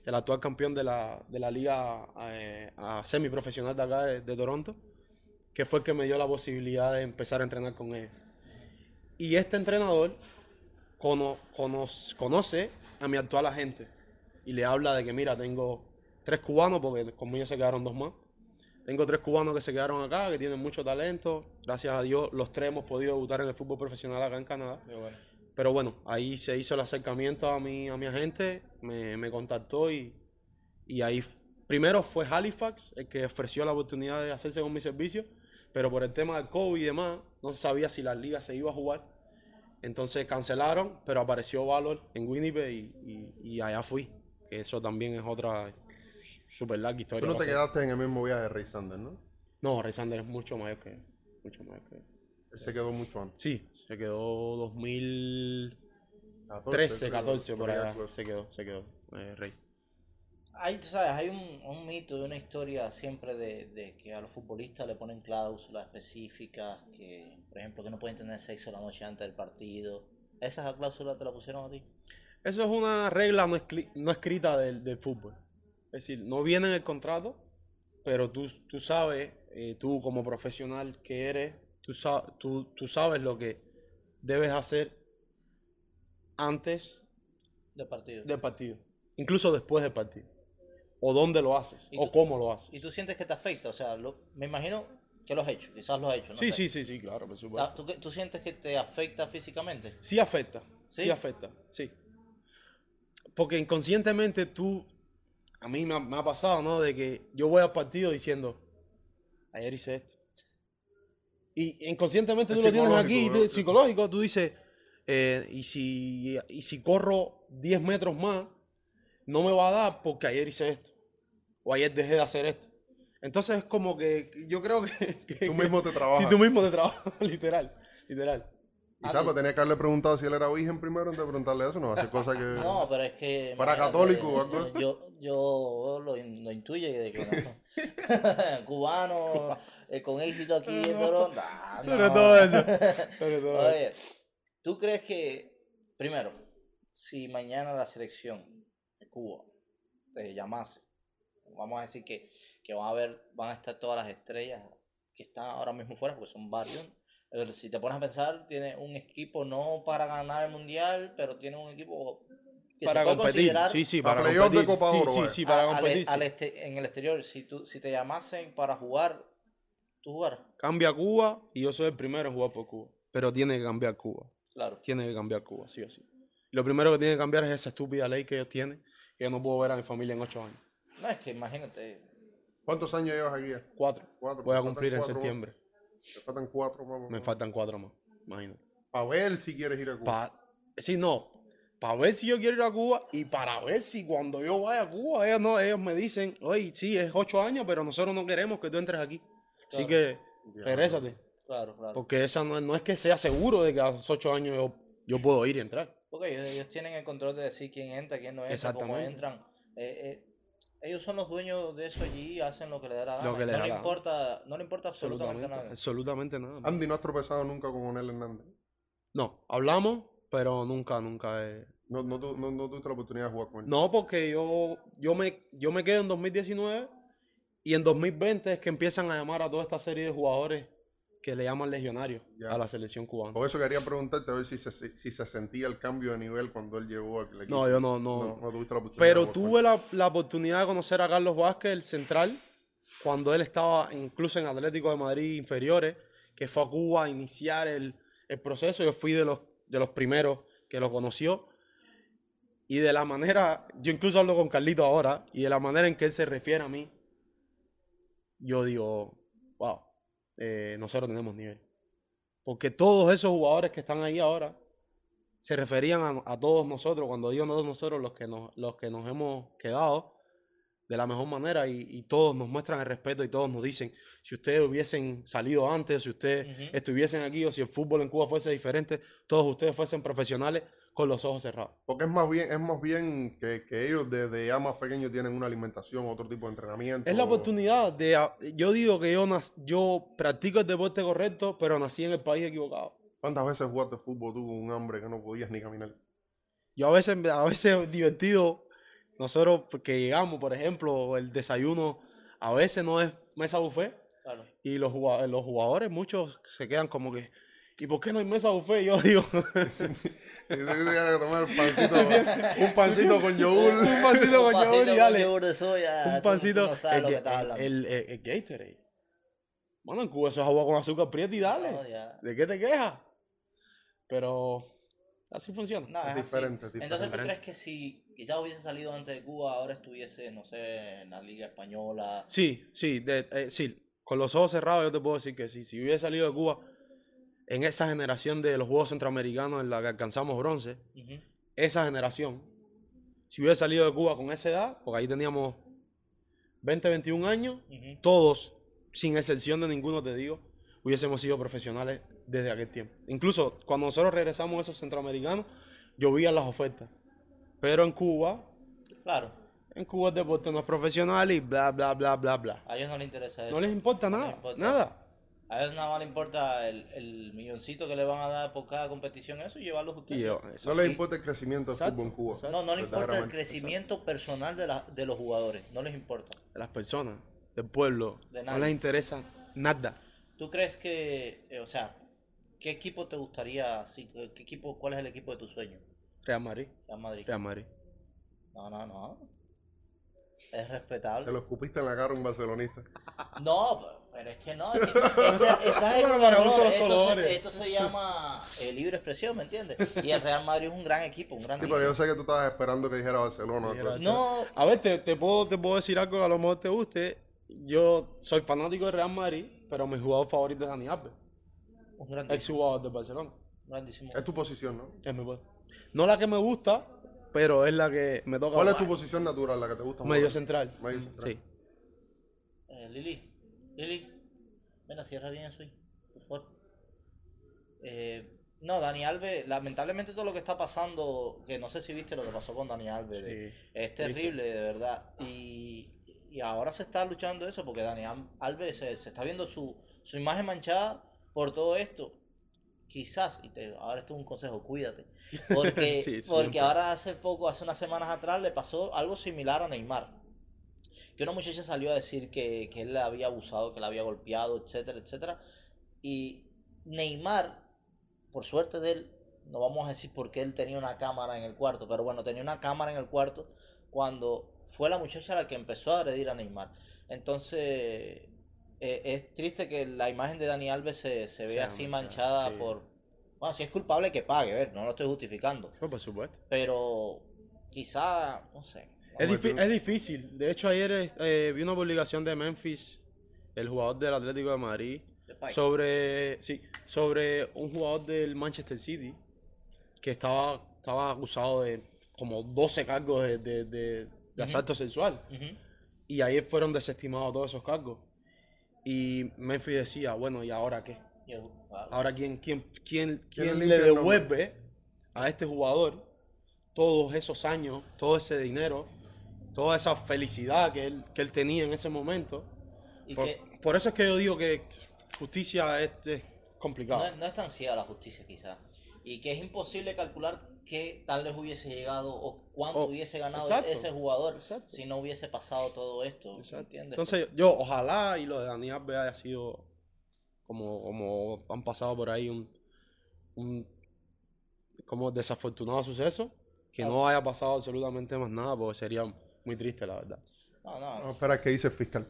el actual campeón de la, de la liga eh, a semiprofesional de acá de, de Toronto, que fue el que me dio la posibilidad de empezar a entrenar con él. Y este entrenador cono- cono- conoce a mi actual agente y le habla de que, mira, tengo tres cubanos, porque conmigo se quedaron dos más. Tengo tres cubanos que se quedaron acá, que tienen mucho talento. Gracias a Dios, los tres hemos podido debutar en el fútbol profesional acá en Canadá. Bueno. Pero bueno, ahí se hizo el acercamiento a mi, a mi agente, me, me contactó y, y ahí primero fue Halifax el que ofreció la oportunidad de hacerse con mi servicio, pero por el tema del COVID y demás, no se sabía si la liga se iba a jugar. Entonces cancelaron, pero apareció Valor en Winnipeg y, y- y allá fui. Que eso también es otra super larga historia. Tú no te quedaste en el mismo viaje de Ray Sanders, ¿no? No, Ray Sanders es mucho mayor que mucho mayor que Él se quedó mucho antes. Sí, se quedó 2000 14, 13, creo, 14 por allá. Se quedó, se quedó. eh, Rey. Hay, sabes, hay un, un mito y una historia siempre de, de que a los futbolistas le ponen cláusulas específicas, que, por ejemplo, que no pueden tener sexo la noche antes del partido. ¿Esas cláusulas te la pusieron a ti? Eso es una regla no, no escrita del, del fútbol. Es decir, no viene en el contrato, pero tú, tú sabes, eh, tú como profesional que eres, tú, sa- tú, tú sabes lo que debes hacer antes Del partido. del partido, incluso después del partido. O dónde lo haces, ¿Y o tú- cómo lo haces. ¿Y tú sientes que te afecta? O sea, lo- me imagino que lo has hecho, quizás lo has hecho. No sí, sé. sí, sí, sí, claro, por supuesto. Ah, ¿Tú, qué- ¿Tú sientes que te afecta físicamente? Sí afecta, sí, ¿Sí? afecta, sí. Porque inconscientemente tú, a mí me ha, me ha pasado, ¿no? De que yo voy al partido diciendo, ayer hice esto. Y inconscientemente Es tú lo tienes aquí, psicológico, tú- ¿no? psicológico, tú dices, eh, y, si, y si corro 10 metros más, no me va a dar porque ayer hice esto. O ayer dejé de hacer esto. Entonces es como que yo creo que... que- Tú mismo te trabajas. Sí, tú mismo te trabajas, literal, literal. Quizás pues tenía que haberle preguntado si él era virgen primero antes de preguntarle eso, no hace cosas que... No, pero es que. Para católico o algo así. Yo, yo lo, in- lo intuye de que no. Cubano, eh, con éxito aquí en Toronto. Ah, Sobre no. todo eso. Sobre todo. Oye, ¿tú crees que, primero, si mañana la selección de Cuba te llamase, vamos a decir que, que van a ver, van a estar todas las estrellas que están ahora mismo fuera, porque son varios. Pero si te pones a pensar, tiene un equipo no para ganar el mundial, pero tiene un equipo que para se puede competir. considerar Sí, sí, Para playoff de competir. Copa sí, Oro, sí, vaya. sí, para a- al- competir. sí. al este- en el exterior. Si, tú, si te llamasen para jugar, tú jugaras. Cambia Cuba y yo soy el primero en jugar por Cuba. Pero tiene que cambiar Cuba. Claro. Tiene que cambiar Cuba, sí o sí. Lo primero que tiene que cambiar es esa estúpida ley que ellos tienen, que yo no puedo ver a mi familia en ocho años. No, es que imagínate. ¿Cuántos años llevas aquí? ya? Cuatro. Cuatro, Voy a me cumplir en cuatro más. septiembre. Te faltan cuatro más. Me faltan cuatro más. Imagínate. Para ver si quieres ir a Cuba. Pa- sí, no. Para ver si yo quiero ir a Cuba y para ver si cuando yo vaya a Cuba, ellos, no, ellos me dicen, oye, sí, es ocho años, pero nosotros no queremos que tú entres aquí. Así Claro. que, Ya. regrésate. Claro, claro. Porque esa no, no es que sea seguro de que a los ocho años yo, yo puedo ir y entrar. Porque ellos, ellos tienen el control de decir quién entra, quién no entra, cómo Exactamente. entran. Eh, eh, ellos son los dueños de eso allí, hacen lo que les da la Lo gana. que les no, da le la importa, no le importa absolutamente, Absolutamente, nada. absolutamente nada. Andy no has tropezado nunca con Onel Hernández. No, hablamos, pero nunca, nunca he... No, no, tu- no, no tuviste la oportunidad de jugar con él. No, porque yo, yo, me, yo me quedo en 2019 y en 2020 es que empiezan a llamar a toda esta serie de jugadores que le llaman legionarios Ya. a la selección cubana. Por eso quería preguntarte a ver si se, si se sentía el cambio de nivel cuando él llegó al equipo. No, yo no, no. No, no tuviste la oportunidad. Pero tuve la, la oportunidad de conocer a Carlos Vázquez, el central, cuando él estaba incluso en Atlético de Madrid inferiores, que fue a Cuba a iniciar el, el proceso. Yo fui de los, de los primeros que lo conoció. Y de la manera, yo incluso hablo con Carlito ahora, y de la manera en que él se refiere a mí, yo digo, wow, eh, nosotros tenemos nivel. Porque todos esos jugadores que están ahí ahora se referían a, a todos nosotros, cuando digo todos nosotros, los que nos, los que nos hemos quedado de la mejor manera y, y todos nos muestran el respeto y todos nos dicen, si ustedes hubiesen salido antes, si ustedes estuviesen aquí o si el fútbol en Cuba fuese diferente, todos ustedes fuesen profesionales con los ojos cerrados. Porque es más bien, es más bien que, que ellos desde ya más pequeños tienen una alimentación, otro tipo de entrenamiento. Es la oportunidad de, a- yo digo que yo, nac- yo practico el deporte correcto, pero nací en el país equivocado. ¿Cuántas veces jugaste fútbol tú con un hambre que no podías ni caminar? Yo a veces, a veces divertido, nosotros que llegamos, por ejemplo, el desayuno a veces no es mesa buffet Claro. y los, los jugadores, muchos se quedan como que, ¿y por qué no hay mesa buffet? Yo digo, Y tú tenías que tomar pancito, un pancito con yogur. un pancito con yogur y dale. yogur de soya, tú- Un tú pancito. no sabes el, el- el- el- el Gatorade. Bueno, en Cuba eso es agua con azúcar prieta y dale. No, ya. ¿De qué te quejas? Pero así funciona. No, Es es así. diferente, es Entonces, ¿tú crees que si quizás hubiese salido antes de Cuba, ahora estuviese, no sé, en la Liga Española? Sí, sí, de- eh, sí. Con los ojos cerrados yo te puedo decir que sí. Si hubiera salido de Cuba en esa generación de los Juegos Centroamericanos en la que alcanzamos bronce, esa generación, si hubiera salido de Cuba con esa edad, porque ahí teníamos 20, 21 años, todos, sin excepción de ninguno, te digo, hubiésemos sido profesionales desde aquel tiempo. Incluso cuando nosotros regresamos a esos centroamericanos, llovían las ofertas. Pero en Cuba, Claro, en Cuba el deporte no es profesional y bla, bla, bla, bla, bla. a ellos no les interesa eso. No les importa No les nada, importa. nada. A ellos nada más les importa el, el milloncito que le van a dar por cada competición, eso y llevarlos ustedes. No les importa el crecimiento del fútbol en Cuba. exacto. No, no les importa el crecimiento personal de, la- de los jugadores, no les importa. de las personas, del pueblo, De no les interesa nada. ¿Tú crees que, eh, o sea, qué equipo te gustaría, sí, qué equipo, cuál es el equipo de tu sueño? Real Madrid, Real Madrid. Real Madrid. No, no, no. Es Te respetable. lo escupiste en la cara un barcelonista. No, pero- pero es que no. Es que, este- estás en Bueno, los Esto, colores. se, esto se llama eh, libre expresión, ¿me entiendes? Y el Real Madrid es un gran equipo, un gran Sí, pero yo sé que tú estabas esperando que dijera Barcelona. Dijera pues. No, A ver, te, te puedo, te puedo decir algo que a lo mejor te guste. Yo soy fanático de Real Madrid, pero mi jugador favorito es Dani Alves, un gran ex jugador de Barcelona. grandísimo. Es tu posición, ¿no? Es mi puesto. No la que me gusta, pero es la que me toca. ¿Cuál es tu posición natural, la que te gusta? Medio jugar? central. Medio central. Sí. Eh, Lili, Lili, ven cierra bien eso por favor. Eh, no, Dani Alves, lamentablemente todo lo que está pasando, que no sé si viste lo que pasó con Dani Alves, de- es terrible, de verdad. Y, y ahora se está luchando eso porque Dani Alves se, se está viendo su, su imagen manchada por todo esto. Quizás, y te, ahora esto es un consejo, cuídate. Porque, Sí, porque ahora hace poco, hace unas semanas atrás, le pasó algo similar a Neymar que una muchacha salió a decir que, que él le había abusado, que le había golpeado, etcétera, etcétera. Y Neymar, por suerte de él, no vamos a decir por qué él tenía una cámara en el cuarto, pero bueno, tenía una cámara en el cuarto cuando fue la muchacha la que empezó a agredir a Neymar. Entonces, eh, es triste que la imagen de Dani Alves se, se vea así manchada, sí. por... Bueno, si es culpable que pague, a ver, no lo estoy justificando, No, por supuesto. pero quizá, no sé. Es, es difícil. De hecho, ayer eh, vi una publicación de Memphis, el jugador del Atlético de Madrid, sobre, sí, sobre un jugador del Manchester City que estaba, estaba acusado de como 12 cargos de, de- de- de asalto sexual. Y ayer fueron desestimados todos esos cargos. Y Memphis decía, bueno, ¿y ahora qué? Y el- claro. Ahora, ¿quién, quién, quién, ¿Quién le devuelve a este jugador todos esos años, todo ese dinero, toda esa felicidad que él, que él tenía en ese momento? Y Por, que por eso es que yo digo que justicia es, es complicado. no, es- no es tan ciega la justicia quizás. Y que es imposible calcular qué tal vez hubiese llegado o cuánto Oh, hubiese ganado exacto, ese jugador exacto. si no hubiese pasado todo esto. ¿Entiendes? Entonces, yo ojalá y lo de Dani Alves haya sido como, como han pasado por ahí un, un como desafortunado suceso, que no haya pasado absolutamente más nada, porque sería muy triste, la verdad. no, no, Vamos a esperar qué dice el fiscal.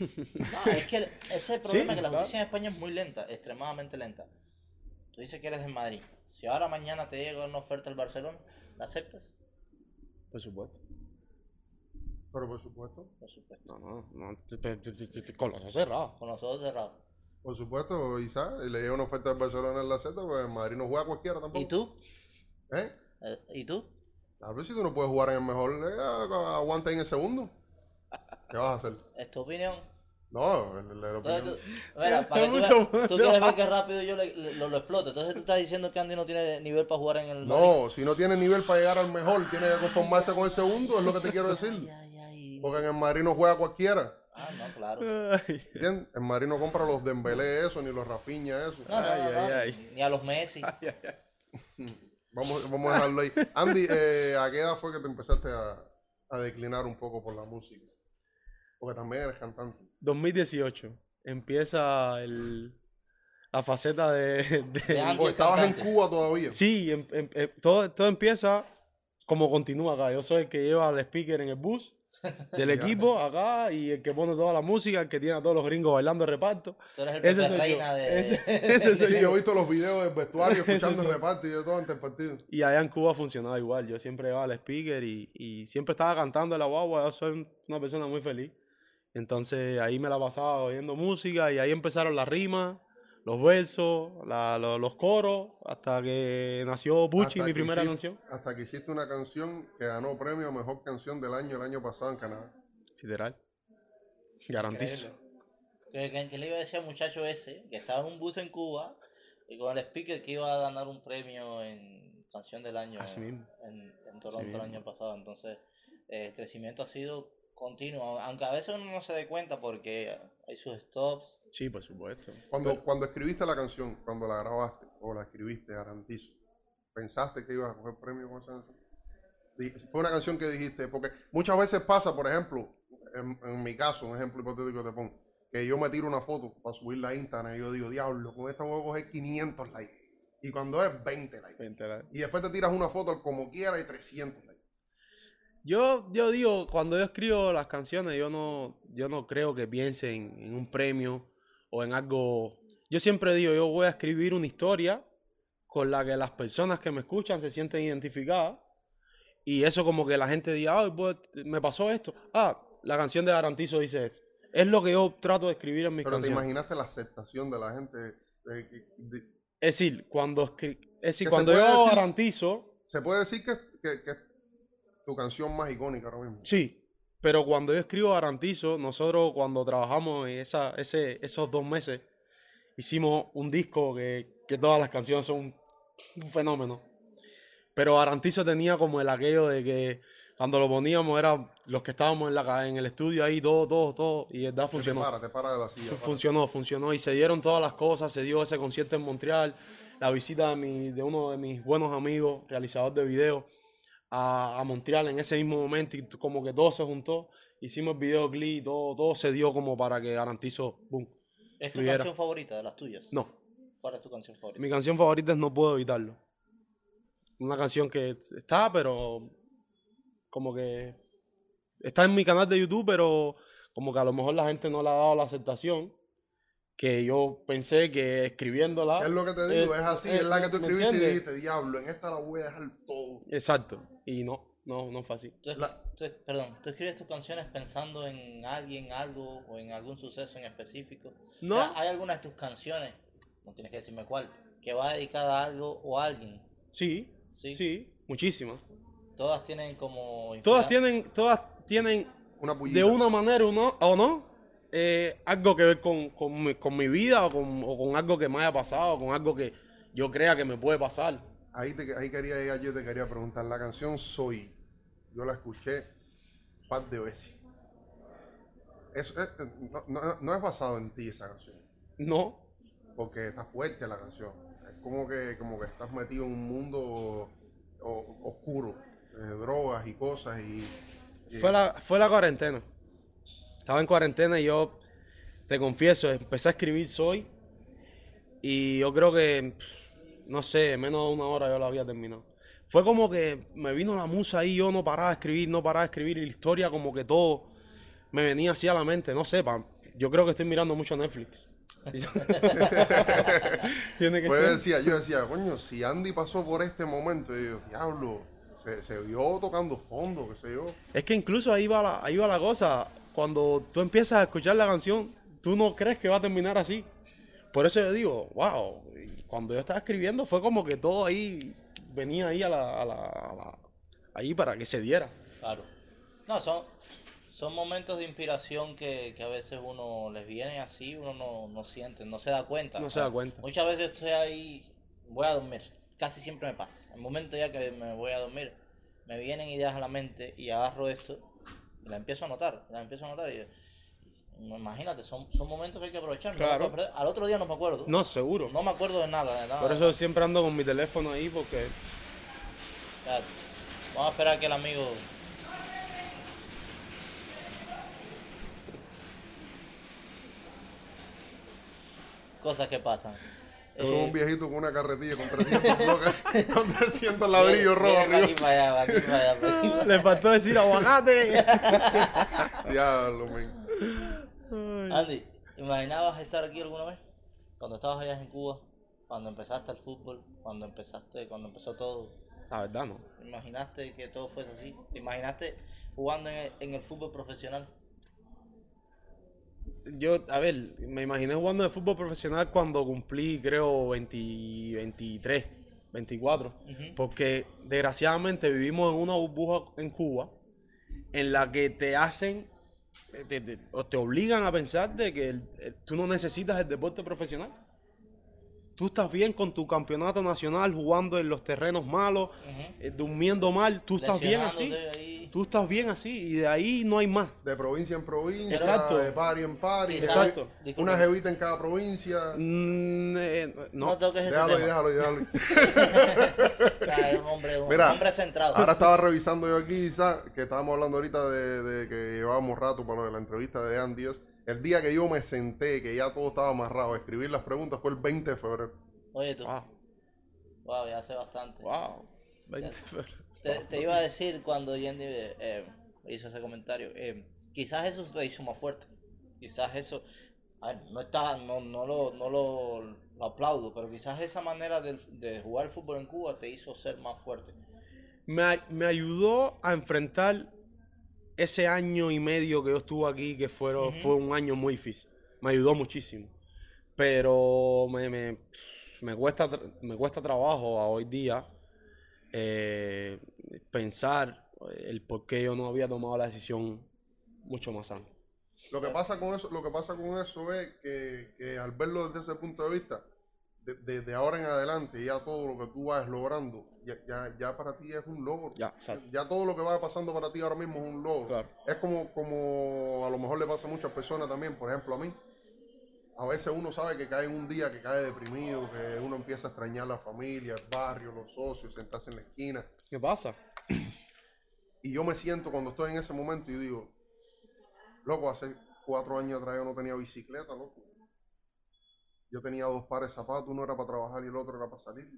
no, es que ese es el problema, que la claro. justicia en España es muy lenta, extremadamente lenta. Tú dices que eres de Madrid. Si ahora mañana te llega una oferta al Barcelona, ¿la aceptas? Por supuesto. Pero por supuesto, Por supuesto. No, no, no, te- te- te- te- te- con los ojos cerrados. Con los ojos cerrados. por supuesto, Isa, y le llega una oferta del Barcelona en la Z, pues en Madrid no juega cualquiera tampoco. ¿Y tú? ¿Eh? Eh, ¿Y tú? A ver si tú no puedes jugar en el mejor, eh, aguanta en el segundo. ¿Qué vas a hacer? ¿Es tu opinión? No, la opinión. tú, mira, para que tú, veas- tú quieres ver que rápido yo le- le- lo, lo exploto. Entonces tú estás diciendo que Andy no tiene nivel para jugar en el Madrid. No, si no tiene nivel para llegar al mejor, tiene que conformarse con el segundo, es lo que te quiero decir. ay, ay. Porque en el Madrid no juega cualquiera. Ah, no, claro. ¿Entiendes? El Madrid no compra los Dembélé eso, ni los Rafinha eso. No, no, Ay, no, no, ay, ay. Ni a los Messi. Vamos, vamos a dejarlo ahí. Andy, eh, ¿a qué edad fue que te empezaste a, a declinar un poco por la música? Porque también eres cantante. 2018 empieza el, la faceta de, de- De el estabas en. Cuba todavía. Sí, em- em- em- todo, todo empieza como continúa acá. Yo soy el que lleva al speaker en el bus del equipo acá y el que pone toda la música, el que tiene a todos los gringos bailando el reparto. Tú eres el Ese soy reina yo. de... Ese- ese soy Sí, yo. yo he visto los videos del vestuario escuchando el reparto y de todo ante el partido. Y allá en Cuba funcionaba igual. Yo siempre llevaba el speaker y, y siempre estaba cantando la guagua. Yo soy una persona muy feliz. Entonces ahí me la pasaba oyendo música y ahí empezaron las rimas, los versos, la- lo- los coros, hasta que nació Pucci, Hasta mi primera hiciste- canción. Hasta que hiciste una canción que ganó premio a Mejor Canción del Año el año pasado en Canadá. Literal. Garantizo. Que, que- que le iba a decir al muchacho ese, que estaba en un bus en Cuba, y con el speaker que iba a ganar un premio en Canción del Año Así en, mismo. en- en Toronto el mismo. año pasado. Entonces, eh, el crecimiento ha sido continuo, aunque a veces uno no se dé cuenta porque hay sus stops. Sí, por supuesto. Cuando, cuando escribiste la canción, cuando la grabaste o la escribiste, garantizo, ¿pensaste que ibas a coger premio con esa canción? Fue una canción que dijiste, porque muchas veces pasa, por ejemplo, en, en mi caso, un ejemplo hipotético te pongo, que yo me tiro una foto para subirla a Instagram y yo digo, diablo, con esta voy a coger 500 likes. Y cuando es 20 likes. Vente, la- Y después te tiras una foto como quiera y 300 likes. Yo, yo digo, cuando yo escribo las canciones, yo no, yo no creo que piense en, en un premio o en algo. Yo siempre digo, yo voy a escribir una historia con la que las personas que me escuchan se sienten identificadas. Y eso como que la gente diga, "Ay, pues, me pasó esto. Ah, la canción de Garantizo dice esto. Es lo que yo trato de escribir en mis Pero te canciones. imaginaste la aceptación de la gente. de de- Es decir, cuando, es decir, cuando yo decir- garantizo, se puede decir que, que- que tu canción más icónica ahora mismo. Sí, pero cuando yo escribo Garantizo, nosotros cuando trabajamos en esa, ese, esos dos meses, hicimos un disco que, que todas las canciones son un, fenómeno. Pero Garantizo tenía como el aquello de que cuando lo poníamos era los que estábamos en, la, en el estudio ahí, todo, todo, todo, y verdad Te funcionó. para, te para de la silla. Para. Funcionó, funcionó. Y se dieron todas las cosas. Se dio ese concierto en Montreal. La visita de, mi- de uno de mis buenos amigos, realizador de video, a, a Montreal en ese mismo momento. Y como que todo se juntó. Hicimos el videoclip. Todo, todo se dio como para que garantizo. Boom. ¿Es tu Fluyera. canción favorita de las tuyas? No. ¿Cuál es tu canción favorita? Mi canción favorita es No Puedo Evitarlo. Una canción que está, pero como que está en mi canal de YouTube, pero como que a lo mejor la gente no le ha dado la aceptación que yo pensé que escribiéndola. Es lo que te digo, eh, es así, eh, es la que tú ¿me escribiste y dijiste, diablo, en esta la voy a dejar todo. Exacto. Y no, no, no fue así. ¿Tú, La- perdón, ¿tú escribes tus canciones pensando en alguien, algo o en algún suceso en específico? No. O sea, ¿hay alguna de tus canciones, no tienes que decirme cuál, que va dedicada a algo o a alguien? Sí, Sí. sí, muchísimas. Todas tienen como... Todas tienen, todas tienen Una de una manera o no, o no eh, algo que ver con, con mi, con mi vida o con, o con algo que me haya pasado, con algo que yo crea que me puede pasar. Ahí, te- ahí quería llegar, yo te quería preguntar, la canción Soy, yo la escuché un par de veces. Es, es- no, no- no es basado en ti esa canción, No, porque está fuerte la canción. Es como que, como que estás metido en un mundo o- oscuro, de drogas y cosas y... y- fue la, fue la cuarentena. Estaba en cuarentena y yo, te confieso, empecé a escribir Soy y yo creo que, no sé, menos de una hora yo la había terminado. Fue como que me vino la musa ahí, yo no paraba de escribir, no paraba de escribir y la historia como que todo me venía así a la mente, no sé, pa- yo creo que estoy mirando mucho Netflix. Tiene que Pues ser. decía, yo decía, coño, si Andy pasó por este momento, y yo, diablo, se, se vio tocando fondo, qué sé yo. Es que incluso ahí va, la, ahí va la cosa. Cuando tú empiezas a escuchar la canción, tú no crees que va a terminar así. Por eso yo digo, wow. Cuando yo estaba escribiendo fue como que todo ahí venía ahí a la, a la- a la- ahí para que se diera. Claro. No, son, son momentos de inspiración que, que a veces uno les viene así, uno no, no siente, no se da cuenta. No se da cuenta. Muchas veces estoy ahí, voy a dormir, casi siempre me pasa. El momento ya que me voy a dormir, me vienen ideas a la mente y agarro esto y la empiezo a notar, la empiezo a notar y, y imagínate, son, son momentos que hay que aprovechar. no Claro. perder. Al otro día no me acuerdo. No, seguro. No me acuerdo de nada, de nada. Por eso siempre ando con mi teléfono ahí porque Espérate. Vamos a esperar que el amigo. Cosas que pasan. Eso Eh, es un viejito con una carretilla con 300 bloques, con 300 ladrillos rojos pa' arriba. aquí para allá, pa' aquí para allá, pa' aquí para allá. le faltó decir aguacate. Diablo, men. Andy, ¿imaginabas estar aquí alguna vez? Cuando estabas allá en Cuba, cuando empezaste el fútbol, cuando empezaste, cuando empezó todo. La verdad no. ¿Te imaginaste que todo fuese así? ¿Te imaginaste jugando en el, en el fútbol profesional? Yo, a ver, me imaginé jugando de fútbol profesional cuando cumplí, creo, 20 23, 24. Ujú. Porque desgraciadamente vivimos en una burbuja en Cuba en la que te hacen, te, te- obligan a pensar de que el- tú no necesitas el deporte profesional. Tú estás bien con tu campeonato nacional jugando en los terrenos malos, eh, durmiendo mal, tú estás bien así. Ahí. Tú estás bien así y de ahí no hay más. De provincia en provincia, Exacto. de party en party. Quizás- Exacto. Una jevita en cada provincia. Mm, eh, No, no, toques Déjalo déjalo déjalo hombre, Mira, hombre centrado. Ahora estaba revisando yo aquí, ¿sabes? que estábamos hablando ahorita de, de que llevábamos rato para lo de la entrevista de Andy. Dios. El día que yo me senté, que ya todo estaba amarrado, a escribir las preguntas fue el 20 de febrero. Oye, tú. wow, Wow, ya hace bastante. wow. 20 febrero. Te, te iba a decir cuando Yendi eh, hizo ese comentario, eh, quizás eso te hizo más fuerte. Quizás eso, a ver, no está, no, no lo, no lo, lo aplaudo, pero quizás esa manera de, de jugar fútbol en Cuba te hizo ser más fuerte. me, ay- me ayudó a enfrentar ese año y medio que yo estuve aquí, que fueron, fue un año muy difícil. Me ayudó muchísimo. Pero me, me, me cuesta, me cuesta trabajo a hoy día eh, pensar el por qué yo no había tomado la decisión mucho más antes. Lo que pasa con eso, lo que pasa con eso es que, que al verlo desde ese punto de vista, de, de- de ahora en adelante, ya todo lo que tú vas logrando, ya, ya, ya para ti es un logro. Ya. Ya todo lo que va pasando para ti ahora mismo es un logro. Claro. Es como, como a lo mejor le pasa a muchas personas también, por ejemplo a mí. A veces uno sabe que cae en un día que cae deprimido, que uno empieza a extrañar la familia, el barrio, los socios, sentarse en la esquina. ¿Qué pasa? Y yo me siento cuando estoy en ese momento y digo, loco, hace cuatro años atrás yo no tenía bicicleta, loco. Yo tenía dos pares de zapatos, uno era para trabajar y el otro era para salir.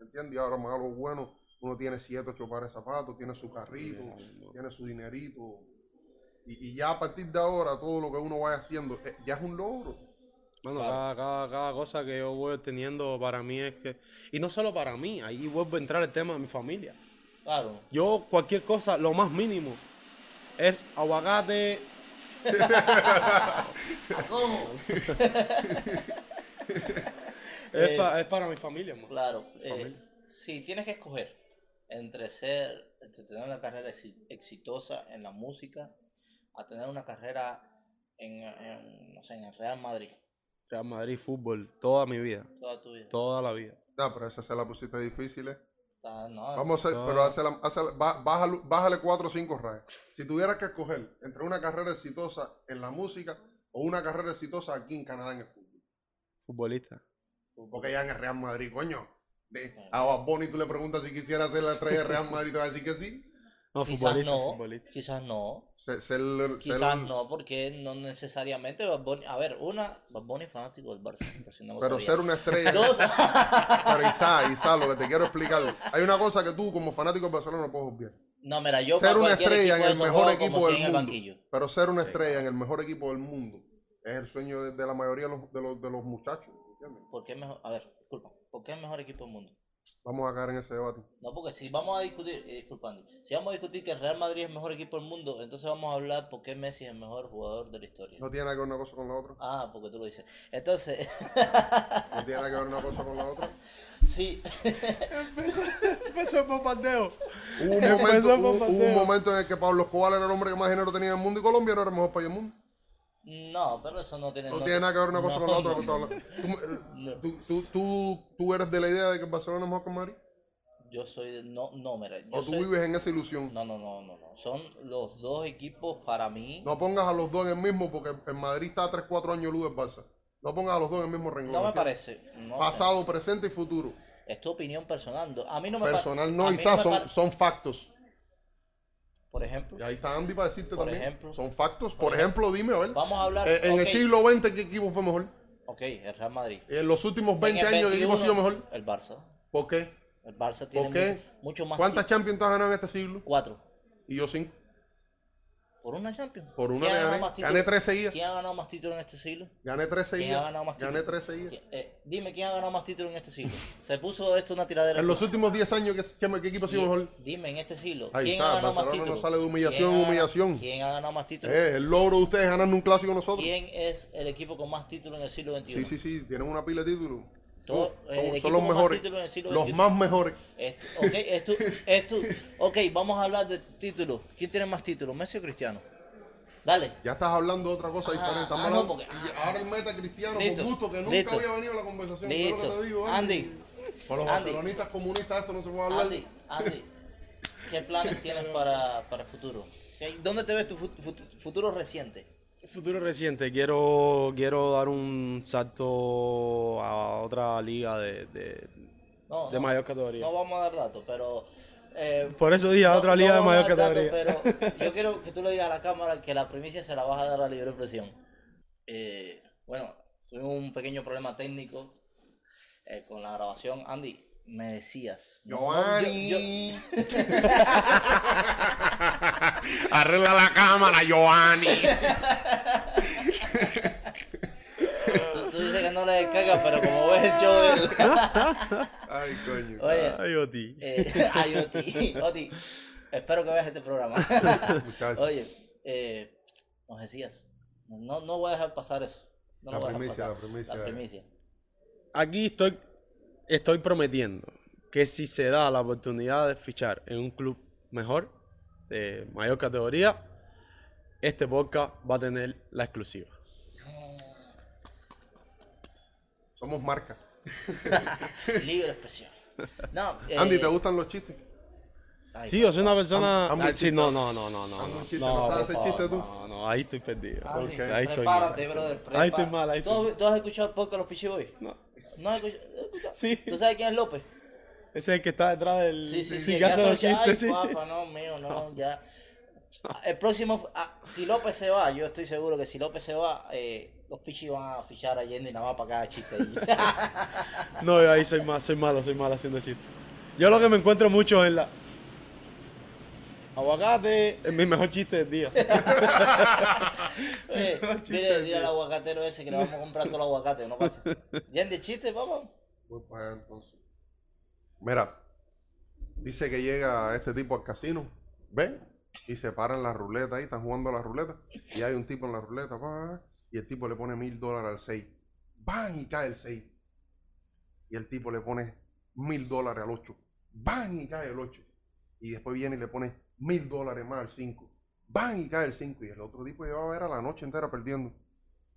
¿Entiendes? Y ahora más a lo bueno, uno tiene siete, ocho pares de zapatos, tiene su carrito, tiene su dinerito. Y, y ya a partir de ahora, todo lo que uno vaya haciendo, eh, ya es un logro. Bueno, Claro. cada, cada, cada cosa que yo voy teniendo para mí es que... Y no solo para mí, ahí vuelve a entrar el tema de mi familia. Claro, Yo cualquier cosa, lo más mínimo, es aguacate, ¿cómo? es, Eh, pa- es para mi familia. Claro, eh, si tienes que escoger entre ser, entre tener una carrera exi- exitosa en la música, a tener una carrera en, en, no sé, en el Real Madrid, Real Madrid, fútbol, toda mi vida, toda tu vida. toda la vida. No, pero esa se la pusiste difícil, ¿eh? No, Vamos a hacer, pero bájale, bájale cuatro o cinco rayas. Si tuvieras que escoger entre una carrera exitosa en la música o una carrera exitosa aquí en Canadá en el fútbol. Futbolista. Porque ya en el Real Madrid, coño. De, a Bad Bunny tú le preguntas si quisiera ser la estrella del Real Madrid, te va a decir que sí. No, quizás futbolista, no, futbolista. quizás no, quizás no, porque no necesariamente Bad Bunny- a ver, una, Bad Bunny es fanático del Barça, por si no lo Pero ser una estrella. Dos, Pero Isa, Isa, lo que te quiero explicar. Hay una cosa que tú, como fanático de Barcelona, no puedes obviar. no, mira, yo ser para una estrella en el mejor equipo del mundo. banquillo. Pero ser una estrella en el mejor equipo del mundo es el sueño de, de la mayoría de los, de los, de los muchachos. ¿entiendes? ¿Por qué es mejor? A ver, disculpa, ¿por qué es el mejor equipo del mundo? Vamos a caer en ese debate. No, porque si vamos a discutir, eh, disculpa, Andy, si vamos a discutir que el Real Madrid es el mejor equipo del mundo, entonces vamos a hablar por qué Messi es el mejor jugador de la historia. No tiene nada que ver una cosa con la otra. Ah, porque tú lo dices. Entonces, No tiene nada que ver una cosa con la otra. sí, Empezó el bombardeo. Hubo un, Empezó momento, hubo- un momento en el que Pablo Escobar era el hombre que más dinero tenía en el mundo y Colombia no era el mejor país del mundo. No, pero eso no tiene No tiene nada que ver una cosa no, con la otra. no, no. Tú, eh, No. tú- tú- tú- tú eres de la idea de que el Barcelona es mejor que Madrid? Yo soy, de- no, no, mira, yo ¿O tú soy- vives en esa ilusión? no, no, no, no, no, son los dos equipos para mí, No pongas a los dos en el mismo porque el Madrid está a 3, 4 años luz del Barça. No pongas a los dos en el mismo renglón. no me parece, no, Pasado, presente y futuro. es tu opinión personal, no- a mí no me pa- Personal no, Isa, son, son factos. Por ejemplo, Y ahí está Andy para decirte Por también. ejemplo. son factos. Por ejemplo, dime, a ver. vamos a hablar, Eh, en el siglo XX, ¿qué equipo fue mejor? ok, el Real Madrid, En los últimos 20 En el años, ¿qué equipo ha sido 21, mejor? El Barça, ¿Por qué? el Barça tiene ¿Por qué? mucho, mucho más ¿Cuántas Champions has ganado en este siglo? Cuatro. Y yo cinco. ¿Por una Champions? Por una ¿Quién ha le gané. más? Gané tres seguidas. ¿Quién ha ganado más títulos en este siglo? Gané tres ¿Quién ha seguidas. ganado más títulos? Gané tres seguidas. ¿Qui- eh, dime quién ha ganado más títulos en este siglo. Se puso esto una tiradera. En los últimos 10 años, ¿qué, qué, qué equipo ha sido mejor? Dime en este siglo. Ahí ¿Quién está, ha ganado más Barcelona no títulos? sale de humillación ¿Quién ha humillación. ¿Quién ha ganado más títulos? Eh, el logro de ustedes es ganarnos un clásico nosotros. ¿Quién es el equipo con más títulos en el siglo XXI? Sí, sí, sí, tienen una pila de títulos. Todo- Uf, el son, los con más mejores. Los XXI. más mejores. Esto, ok, esto, esto, ok, vamos a hablar de títulos. ¿Quién tiene más títulos, Messi o Cristiano? Dale. Ya estás hablando de otra cosa Ah, diferente. Estamos ah, no, porque- y ahora el meta cristiano, Listo, por gusto, que nunca listo. había venido a la conversación. ¿Qué es lo que Listo. te digo, Andy, Con los Andy. barcelonistas comunistas esto no se puede hablar. Andy, Andy, ¿qué planes tienes para, para el futuro? ¿Qué- ¿Dónde te ves tu fut- fut- futuro reciente? Futuro reciente, quiero, quiero dar un salto a otra liga de, de, No, de no, mayor categoría. no vamos a dar datos, pero... eh, Por eso dije a no- otra liga de mayor datos, categoría. pero yo quiero que tú le digas a la cámara que la primicia se la vas a dar a libre expresión. Eh, bueno, tuvimos un pequeño problema técnico eh, con la grabación. Andy, me decías. no, no, yo- yo- Giovanni. Arregla la cámara, Giovanni. tú, tú dices que no le descargas, pero como ves el show del... Ay, coño. Oye, Ay, Oti. eh, ay, Oti, Oti, espero que veas este programa. Oye, eh, nos decías, no, no voy a dejar pasar eso. No La primicia, pasar. la primicia. La primicia. Aquí estoy, estoy prometiendo que si se da la oportunidad de fichar en un club mejor, de mayor categoría, este podcast va a tener la exclusiva. Somos marca. Libre expresión. No, eh, Andy, ¿te gustan los chistes? ay, Sí, yo soy una persona. Ah, sí, no, no, no, no, no. No, chiste, no, ¿no sabes por hacer favor, chiste tú? No, no, ahí estoy perdido. Andy. Ahí estoy mal. brother. Ahí estoy mal, ahí ¿Tú, has- ¿Tú has escuchado el podcast de los Pichi Boys? No. ¿No has escuchado? Sí. ¿Tú sabes quién es López? Ese es el que está detrás del. Sí, sí, sí. el los chistes, Ay, sí. papá, no, mío, no, ya. El próximo, ah, si López se va, yo estoy seguro que si López se va, eh, los Pichi van a fichar a Yendi nada más para cada chiste. No, yo ahí soy mal, soy malo, soy malo haciendo chistes. Yo lo que me encuentro mucho es la. Aguacate es mi mejor chiste del día. Oye, dile, dile al aguacatero ese que le vamos a comprar todo el aguacate, no pasa. Yendi, chiste, papá. Voy para allá entonces. Mira, dice que llega este tipo al casino, ven, y se paran la ruleta ahí, están jugando a la ruleta, y hay un tipo en la ruleta, pa, y el tipo le pone mil dólares al 6. ¡Van! Y cae el 6. Y el tipo le pone mil dólares al 8. ¡Van! Y cae el 8. Y después viene y le pone mil dólares más al 5. ¡Van! Y cae el 5. Y el otro tipo lleva a ver a la noche entera perdiendo.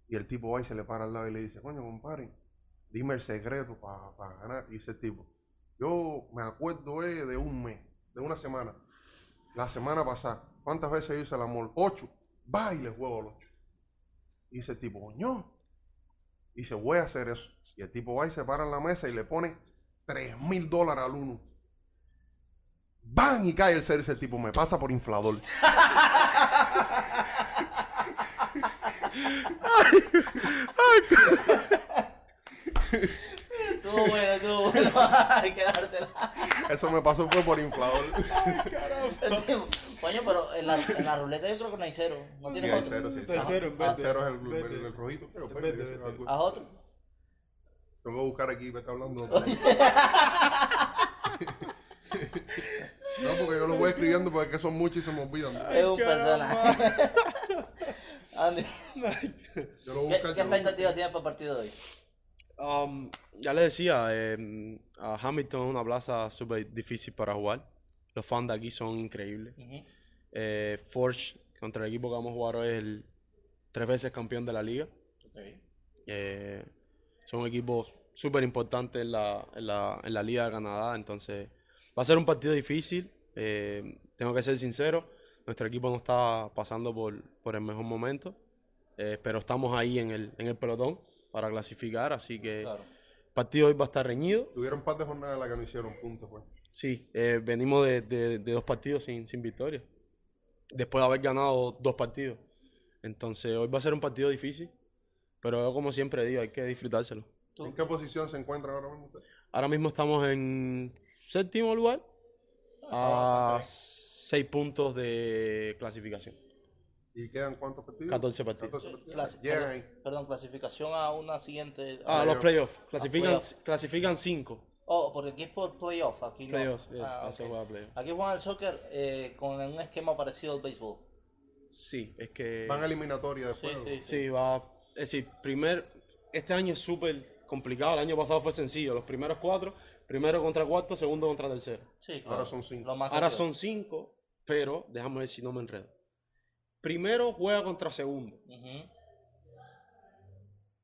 Y el tipo va y se le para al lado y le dice, coño, compadre, dime el secreto para ganar. Y dice el tipo, yo me acuerdo eh, de un mes, de una semana. La semana pasada, ¿cuántas veces hice el amor? Ocho. Va y le juego al ocho. Y dice el tipo, coño. Y dice, voy a hacer eso. Y el tipo va y se para en la mesa y le pone tres mil dólares al uno. Van y cae el cero y dice el tipo, me pasa por inflador. Estuvo bueno, estuvo bueno. Hay que dártela. Eso me pasó fue por inflador. Coño, pero en la, en la ruleta yo creo que no hay cero. No Sí, hay cero, sí. Hay cero en Ah, verde. cero es el, Verde. el- el rojito. Pero En verde, verde, ese es verde. algo. Haz otro. Tengo que buscar aquí, me está hablando. No, porque yo lo voy escribiendo porque son muchos y se me olvidan. Es un personaje. Andy, Yo lo ¿qué, busco qué expectativas tienes para el partido de hoy? Um, ya le decía, eh, a Hamilton es una plaza súper difícil para jugar. Los fans de aquí son increíbles. Eh, Forge, contra el equipo que vamos a jugar hoy, es el tres veces campeón de la liga. Eh, son equipos súper importantes en la, en, la, en la Liga de Canadá, entonces va a ser un partido difícil. eh, tengo que ser sincero, nuestro equipo no está pasando por, por el mejor momento, eh, pero estamos ahí en el, en el pelotón para clasificar, así que Claro. el partido hoy va a estar reñido. Tuvieron un par de jornadas en las que no hicieron puntos, pues. Sí, eh, venimos de, de- de dos partidos sin, sin victoria, después de haber ganado dos partidos. Entonces hoy va a ser un partido difícil, pero yo como siempre digo, hay que disfrutárselo. ¿En qué posición se encuentran ahora mismo ustedes? Ahora mismo estamos en séptimo lugar a seis puntos de clasificación. ¿Y quedan cuántos partidos? 14 partidos. 14 partidos. Clasi- Llegan perdón, ahí. perdón, clasificación a una siguiente. Ah, los playoffs. Clasifican, clasifican cinco. Oh, porque aquí es por playoff. Aquí no. Playoffs. eh, Ah, juega. Aquí juegan el soccer eh, con un esquema parecido al béisbol. Sí, es que. Van a eliminatoria después. Sí, ¿no? sí. Sí, va. Es decir, primer. Este año es súper complicado. El año pasado fue sencillo. Los primeros cuatro, primero contra cuarto, segundo contra tercero. Sí, Ahora son cinco. Ahora sencillo. son cinco, pero déjame ver si no me enredo. Primero juega contra segundo.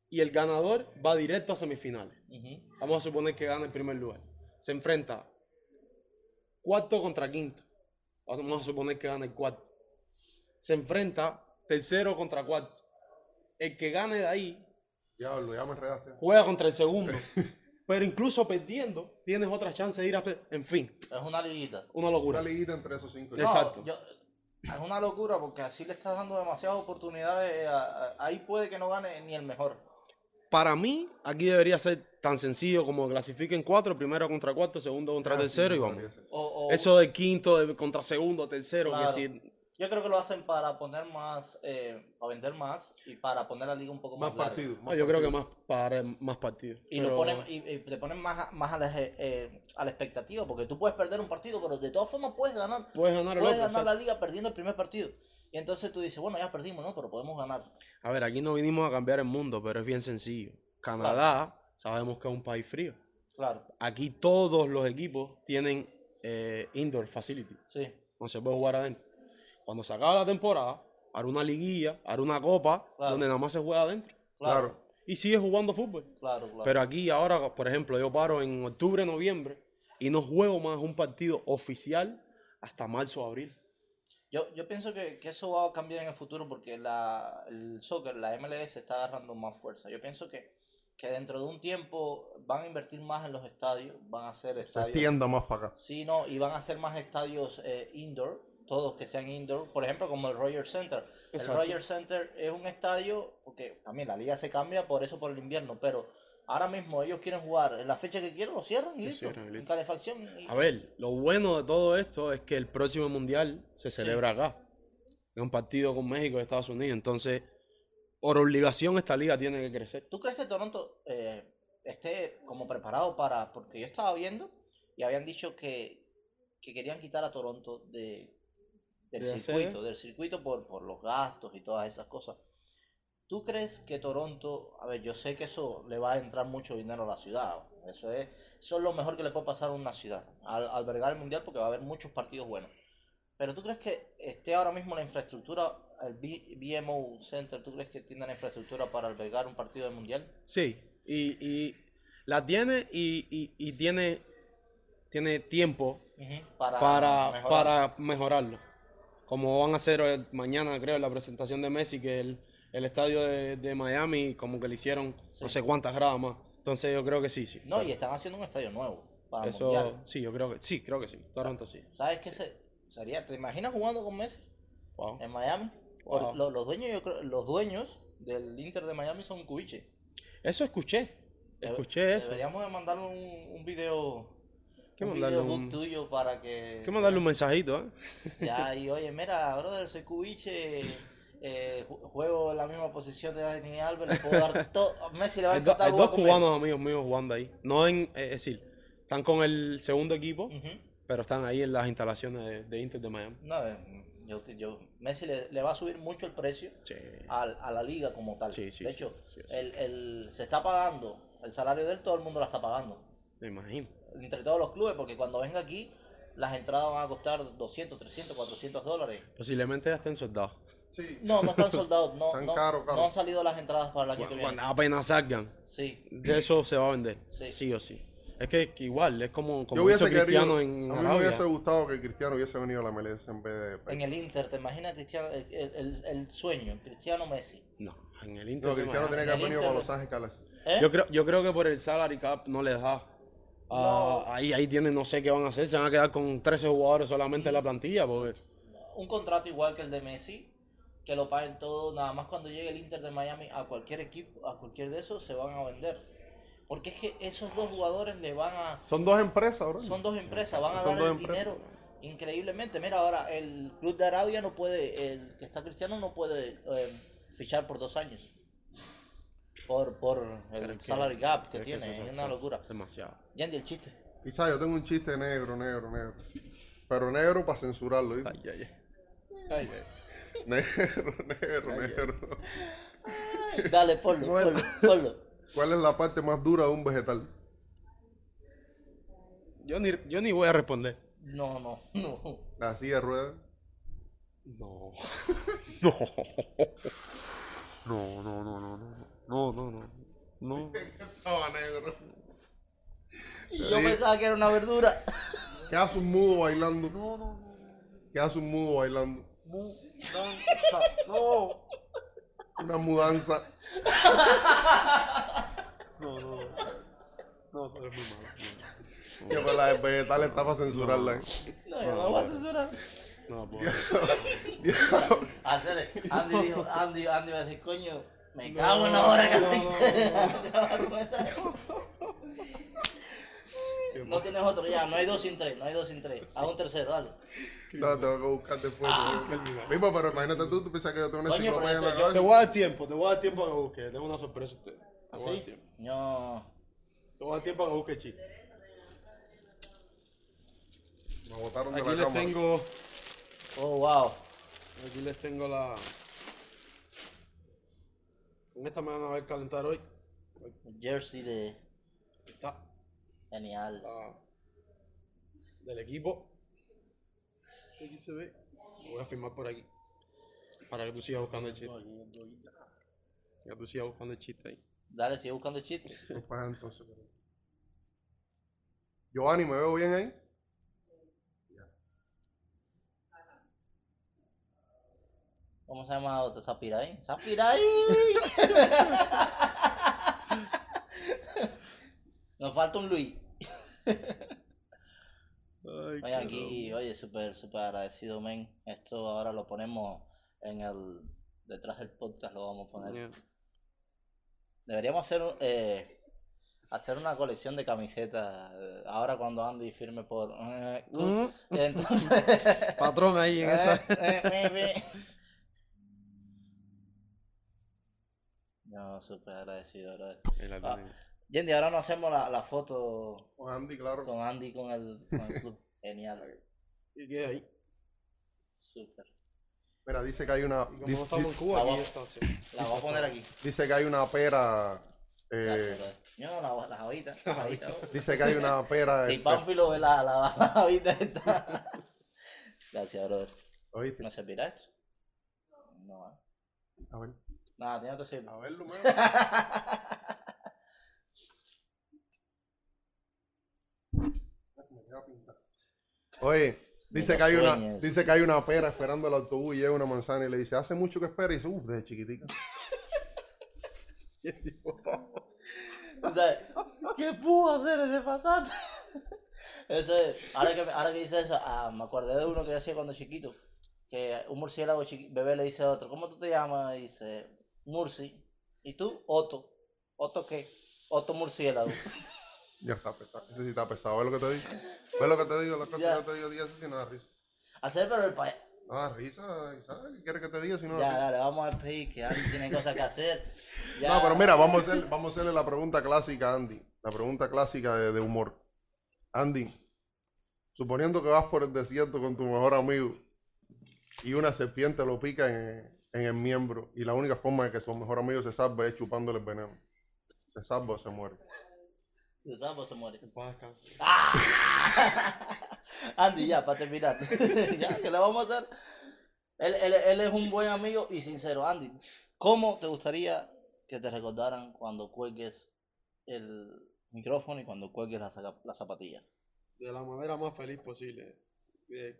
Y el ganador va directo a semifinales. Vamos a suponer que gana el primer lugar. Se enfrenta cuarto contra quinto. Vamos a suponer que gana el cuarto. Se enfrenta tercero contra cuarto. El que gane de ahí Diablo, ya me enredaste. juega contra el segundo. Pero incluso perdiendo, tienes otra chance de ir a... En fin, Es una liguita. una Una locura. liguita entre esos cinco. No, Exacto. yo- es una locura porque así le estás dando demasiadas oportunidades. a- a- ahí puede que no gane ni el mejor. para mí, aquí debería ser tan sencillo como clasifiquen cuatro, primero contra cuarto, segundo contra Ah, sí, tercero y vamos. O- o- Eso de quinto de- contra segundo, tercero, Claro. que si Yo creo que lo hacen para poner más, eh, para vender más y para poner la liga un poco más, Más partidos. No, yo creo que más para más partidos. Y, Pero- lo ponen, y, y te ponen más, a- más a, la, eh, a la expectativa, porque tú puedes perder un partido, pero de todas formas puedes ganar. Puedes ganar Puedes ganar la liga perdiendo el primer partido. Y entonces tú dices, bueno, ya perdimos, ¿no? Pero podemos ganar. A ver, aquí no vinimos a cambiar el mundo, pero es bien sencillo. Canadá, sabemos que es un país frío. Claro, Aquí todos los equipos tienen eh, indoor facility. sí. No se puede jugar adentro. Cuando se acaba la temporada, hará una liguilla, hará una copa, Claro. donde nada más se juega adentro. Claro, Claro. Y sigue jugando fútbol. claro, claro. Pero aquí ahora, por ejemplo, yo paro en octubre, noviembre y no juego más un partido oficial hasta marzo o abril. Yo, yo pienso que, que eso va a cambiar en el futuro porque la, el soccer, la MLS está agarrando más fuerza. Yo pienso que, que dentro de un tiempo van a invertir más en los estadios, van a hacer Se estadios. extienda más para acá. Sí, no, y van a hacer más estadios eh, indoor, todos que sean indoor, por ejemplo, como el Rogers Center. Exacto. El Rogers Center es un estadio, porque también la liga se cambia por eso por el invierno, pero ahora mismo ellos quieren jugar en la fecha que quieren, lo cierran y listo. cierran En calefacción. y- A ver, lo bueno de todo esto es que el próximo mundial se celebra acá. Es un partido con México y Estados Unidos. Entonces, por obligación, esta liga tiene que crecer. ¿Tú crees que Toronto eh, esté como preparado para.? Porque yo estaba viendo y habían dicho que, que querían quitar a Toronto de, del ¿De la circuito, del circuito por, por los gastos y todas esas cosas. ¿Tú crees que Toronto, a ver, yo sé que eso le va a entrar mucho dinero a la ciudad, eso es, eso es lo mejor que le puede pasar a una ciudad, al albergar el mundial porque va a haber muchos partidos buenos. Pero tú crees que esté ahora mismo la infraestructura, el B- BMO Center, ¿tú crees que tiene la infraestructura para albergar un partido del mundial? Sí, y, y la tiene y, y- y tiene, tiene tiempo Para, para, mejorar. para mejorarlo. Como van a hacer eh, mañana, creo, la presentación de Messi, que el, el estadio de, de Miami, como que le hicieron no sé cuántas gradas más. Entonces yo creo que sí, sí. No, y están haciendo un estadio nuevo para el Eso, mundial. sí, yo creo que sí, creo que sí. Toronto sí. ¿Sabes qué se, sería? ¿Te imaginas jugando con Messi Wow. en Miami? Wow. Por- lo- los, dueños, yo creo- los dueños del Inter de Miami son cubiche. Eso escuché. Debe- Escuché eso. Deberíamos de mandarle un, un video. Que un videobook un- tuyo para que. Que mandarle un mensajito, ¿eh? Ya, y oye, mira, brother, soy cubiche. eh, ju- juego en la misma posición de Dani Alves, le puedo dar todo. Messi le va a encantar hay dos cubanos amigos míos jugando ahí. No en, es decir, están con el segundo equipo, pero están ahí en las instalaciones de, de Inter de Miami. No, eh, yo, yo, Messi le, le va a subir mucho el precio Sí. a, la liga como tal. Sí, sí, de hecho. El, el- se está pagando el salario de él, todo el mundo la está pagando. Me imagino. Entre todos los clubes, porque cuando venga aquí, las entradas van a costar 200, 300, 400 dólares. Posiblemente ya estén soldados. Sí. No, no están soldados, no, Están no, caro, caro. no han salido las entradas para año que Cuando, viene. cuando apenas salgan, Sí, de eso se va a vender. Sí. Sí, o sí. Es que, que igual, es como, Yo como hubiese hizo querido, Cristiano a en mí me Arabia. hubiese gustado que Cristiano hubiese venido a la MLS en vez de... en el Inter, ¿te imaginas Cristiano, el, el- el sueño, Cristiano Messi? No, en el Inter. No, Cristiano tenía que haber venido con Los Ángeles. ¿Eh? Yo creo, yo creo que por el salary cap no les da. Ah, ahí, ahí tienen, no sé qué van a hacer. Se van a quedar con 13 jugadores solamente en la plantilla. Porque un contrato igual que el de Messi, que lo paguen todo, nada más cuando llegue el Inter de Miami a cualquier equipo, a cualquier de esos, se van a vender. Porque es que esos dos jugadores le van a... Son dos empresas, bro. Son dos empresas, van a Son dar el empresas. dinero increíblemente. Mira, ahora el club de Arabia no puede, el que está cristiano no puede eh, fichar por dos años. Por, por el que- salary gap que es que tiene, eso es una locura. demasiado. Yandy, el chiste. Quizás yo tengo un chiste negro, negro, negro. Pero negro para censurarlo, ¿viste? Ay, ay, ay. Negro, negro, negro. Dale, ponlo, ponlo, ponlo. ¿Cuál es la parte más dura de un vegetal? Yo ni, yo ni voy a responder. No, no, no. La silla de ruedas. No. No. No, no, no, no, no. No, no, no. No. Estaba negro. Y yo pensaba que era una verdura. ¿Qué hace un mudo bailando? No, no, no. ¿Qué hace un mudo bailando? No. Una mudanza. No, no. No, pero es muy malo. Que pues la de vegetal está para censurarla. ¿eh? No, yo no lo voy a censurar. No, puedo. Hacer, Andy dijo, Andy, Andy va a decir, coño, Me cago en la hora que no, tienes otro ya, no hay dos sin tres, no hay dos sin tres. Haz un tercero, dale. No, tengo que buscar después. Mismo, pero imagínate tú, tú piensas que yo tengo una Ah. Enciclopedia en la Te voy a dar tiempo, te voy a dar tiempo a que busques. Tengo una sorpresa a usted. Te voy a dar ¿Así? tiempo. No. Te voy a dar tiempo a que busque chiste. Me botaron de Aquí la les cámara. tengo. Oh, wow. Aquí les tengo la. Con esta me van a ver calentar hoy. Jersey de está. genial. la- del equipo. Aquí se ve. Lo voy a firmar por aquí. Para que tú sigas buscando el chiste. Que tú sigas buscando el chiste ahí. Dale, sigue buscando el chiste. Pues, pues, entonces, Giovanni, ¿me veo bien ahí? ¿Cómo se llama otro? Zapiray. ¡Zapiray! Nos falta un Luis. Oye, aquí, oye, súper, súper agradecido, men. Esto ahora lo ponemos en el. Detrás del podcast lo vamos a poner. Deberíamos hacer, eh, hacer una colección de camisetas. eh, Ahora cuando Andy firme por. eh, Mm. Entonces. Patrón ahí en esa. Eh, eh, eh, eh. No, súper agradecido, brother. Ahí la Ah. Yendi, ahora no hacemos la, la foto Con Andy, claro. con Andy con el, con el club. Genial. ¿Y qué hay? Súper. Mira, dice que hay una. Como dice- no estamos en Cuba, Ah, aquí va. está así. La voy a poner aquí. Dice que hay una pera. Eh. No, la, la dice que hay una pera. Si este, Pánfilo ve la, la, la está. Gracias, brother. ¿Oíste? ¿Me servirá esto? No. eh. A ver. Nada, tiene otro sirve. A verlo, man. Me queda pintado. Oye, dice que, hay una, dice que hay una pera esperando el autobús y llega una manzana y le dice, hace mucho que espera y dice, uff, desde chiquitica. O sea, ¿qué pudo hacer ese pasante? Ese, ahora que, ahora que dice eso, ah, me acordé de uno que yo hacía cuando chiquito. Que un murciélago chiqui- bebé le dice a otro, ¿cómo tú te llamas? Y dice, Murci. ¿Y tú? Otto. ¿Otto qué? Otto murciélago. Ya está pesado. Ese sí está pesado. ¿Ves lo que te digo? ¿Ves lo que te digo? Las cosas que te digo, di eso sin nada risa. Hacer, pero el pa... Nada risa, ¿sabes? ¿Qué quieres que te diga si no? Ya, risa? dale, vamos a despedir, que Andy tiene cosas que hacer. Ya. No, pero mira, vamos a, hacer, vamos a hacerle la pregunta clásica a Andy. La pregunta clásica de, de humor. Andy, suponiendo que vas por el desierto con tu mejor amigo y una serpiente lo pica en, en el miembro y la única forma de que su mejor amigo se salve es chupándole el veneno. ¿Se salva o se muere? El sapo se muere. Descanse. Andy, ya, para terminar. ya, ¿qué le vamos a hacer? Él, él- él es un buen amigo y sincero. Andy, ¿cómo te gustaría que te recordaran cuando cuelgues el micrófono y cuando cuelgues la, la zapatilla? De la manera más feliz posible. Que,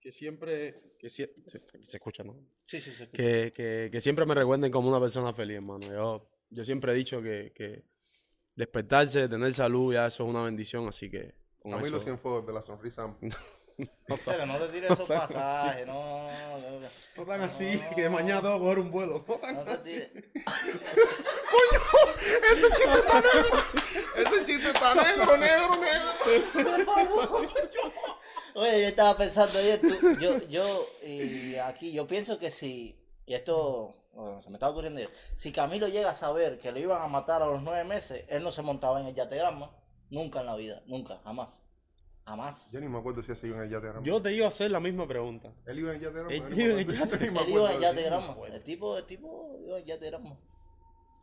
que siempre. Que se, se- se escucha, ¿no? Sí, sí, sí. Que, que, que siempre me recuerden como una persona feliz, hermano. Yo, yo siempre he dicho que, que despertarse, tener salud, ya eso es una bendición, así que. Con Camilo eso, Cienfuegos de la sonrisa. En serio, no tires esos así. pasajes, no. No, no tan así, No. que mañana tengo que coger un vuelo. No tan no te así. tires. Ese chiste está negro, negro, negro. Oye, yo estaba pensando ayer, tú- yo, yo, y aquí, yo pienso que si, y esto bueno, se me estaba ocurriendo ayer, si Camilo llega a saber que lo iban a matar a los nueve meses, él no se montaba en el yategrama, nunca en la vida, nunca, jamás, jamás. Yo ni me acuerdo si ese iba en el yategrama. Yo te iba a hacer la misma pregunta. Él iba en el yategrama. Él yo ni iba me en el me Él iba en el tipo, el tipo iba en yategrama,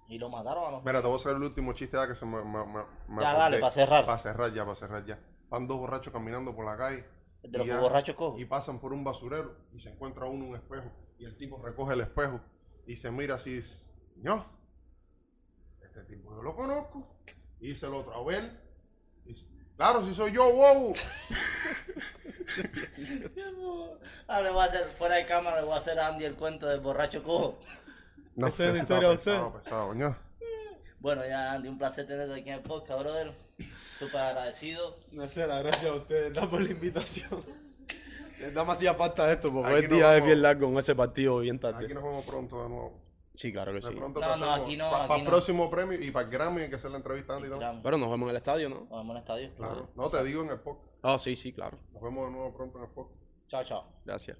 y lo mataron a los Mira, te voy a hacer el último chiste ya que se me, me, me- me Ya, acordé. dale, pa' cerrar. Para cerrar ya, para cerrar ya. Van dos borrachos caminando por la calle. De los ya- borrachos cojos. Y pasan por un basurero y se encuentra uno un espejo. Y el tipo recoge el espejo y se mira así y dice, no, este tipo yo lo conozco. Y dice el otro, a ver. Y dice, claro, si soy yo, wow. Ah, le voy a hacer, fuera de cámara, le voy a hacer a Andy el cuento del borracho cojo. No la si está usted. pesado, pesado. Bueno, ya Andy, un placer tenerte aquí en el podcast, brother. Súper agradecido. Nacera, gracias a ustedes da por la invitación. Les da más hacía falta esto, porque Aquí hoy nos día es vamos. bien largo con ese partido bien tarde. Aquí nos vemos pronto de nuevo. Sí, claro que De sí. pronto No, no, hacemos- aquí no, pa- aquí Para el no. próximo premio y para el Grammy hay que hacer la entrevista a Andy también. Tiramos. Pero nos vemos en el estadio, ¿no? Nos vemos en el estadio. Claro. No te digo en el podcast. Ah, sí, sí, claro. Nos vemos de nuevo pronto en el podcast. Chao, chao. Gracias.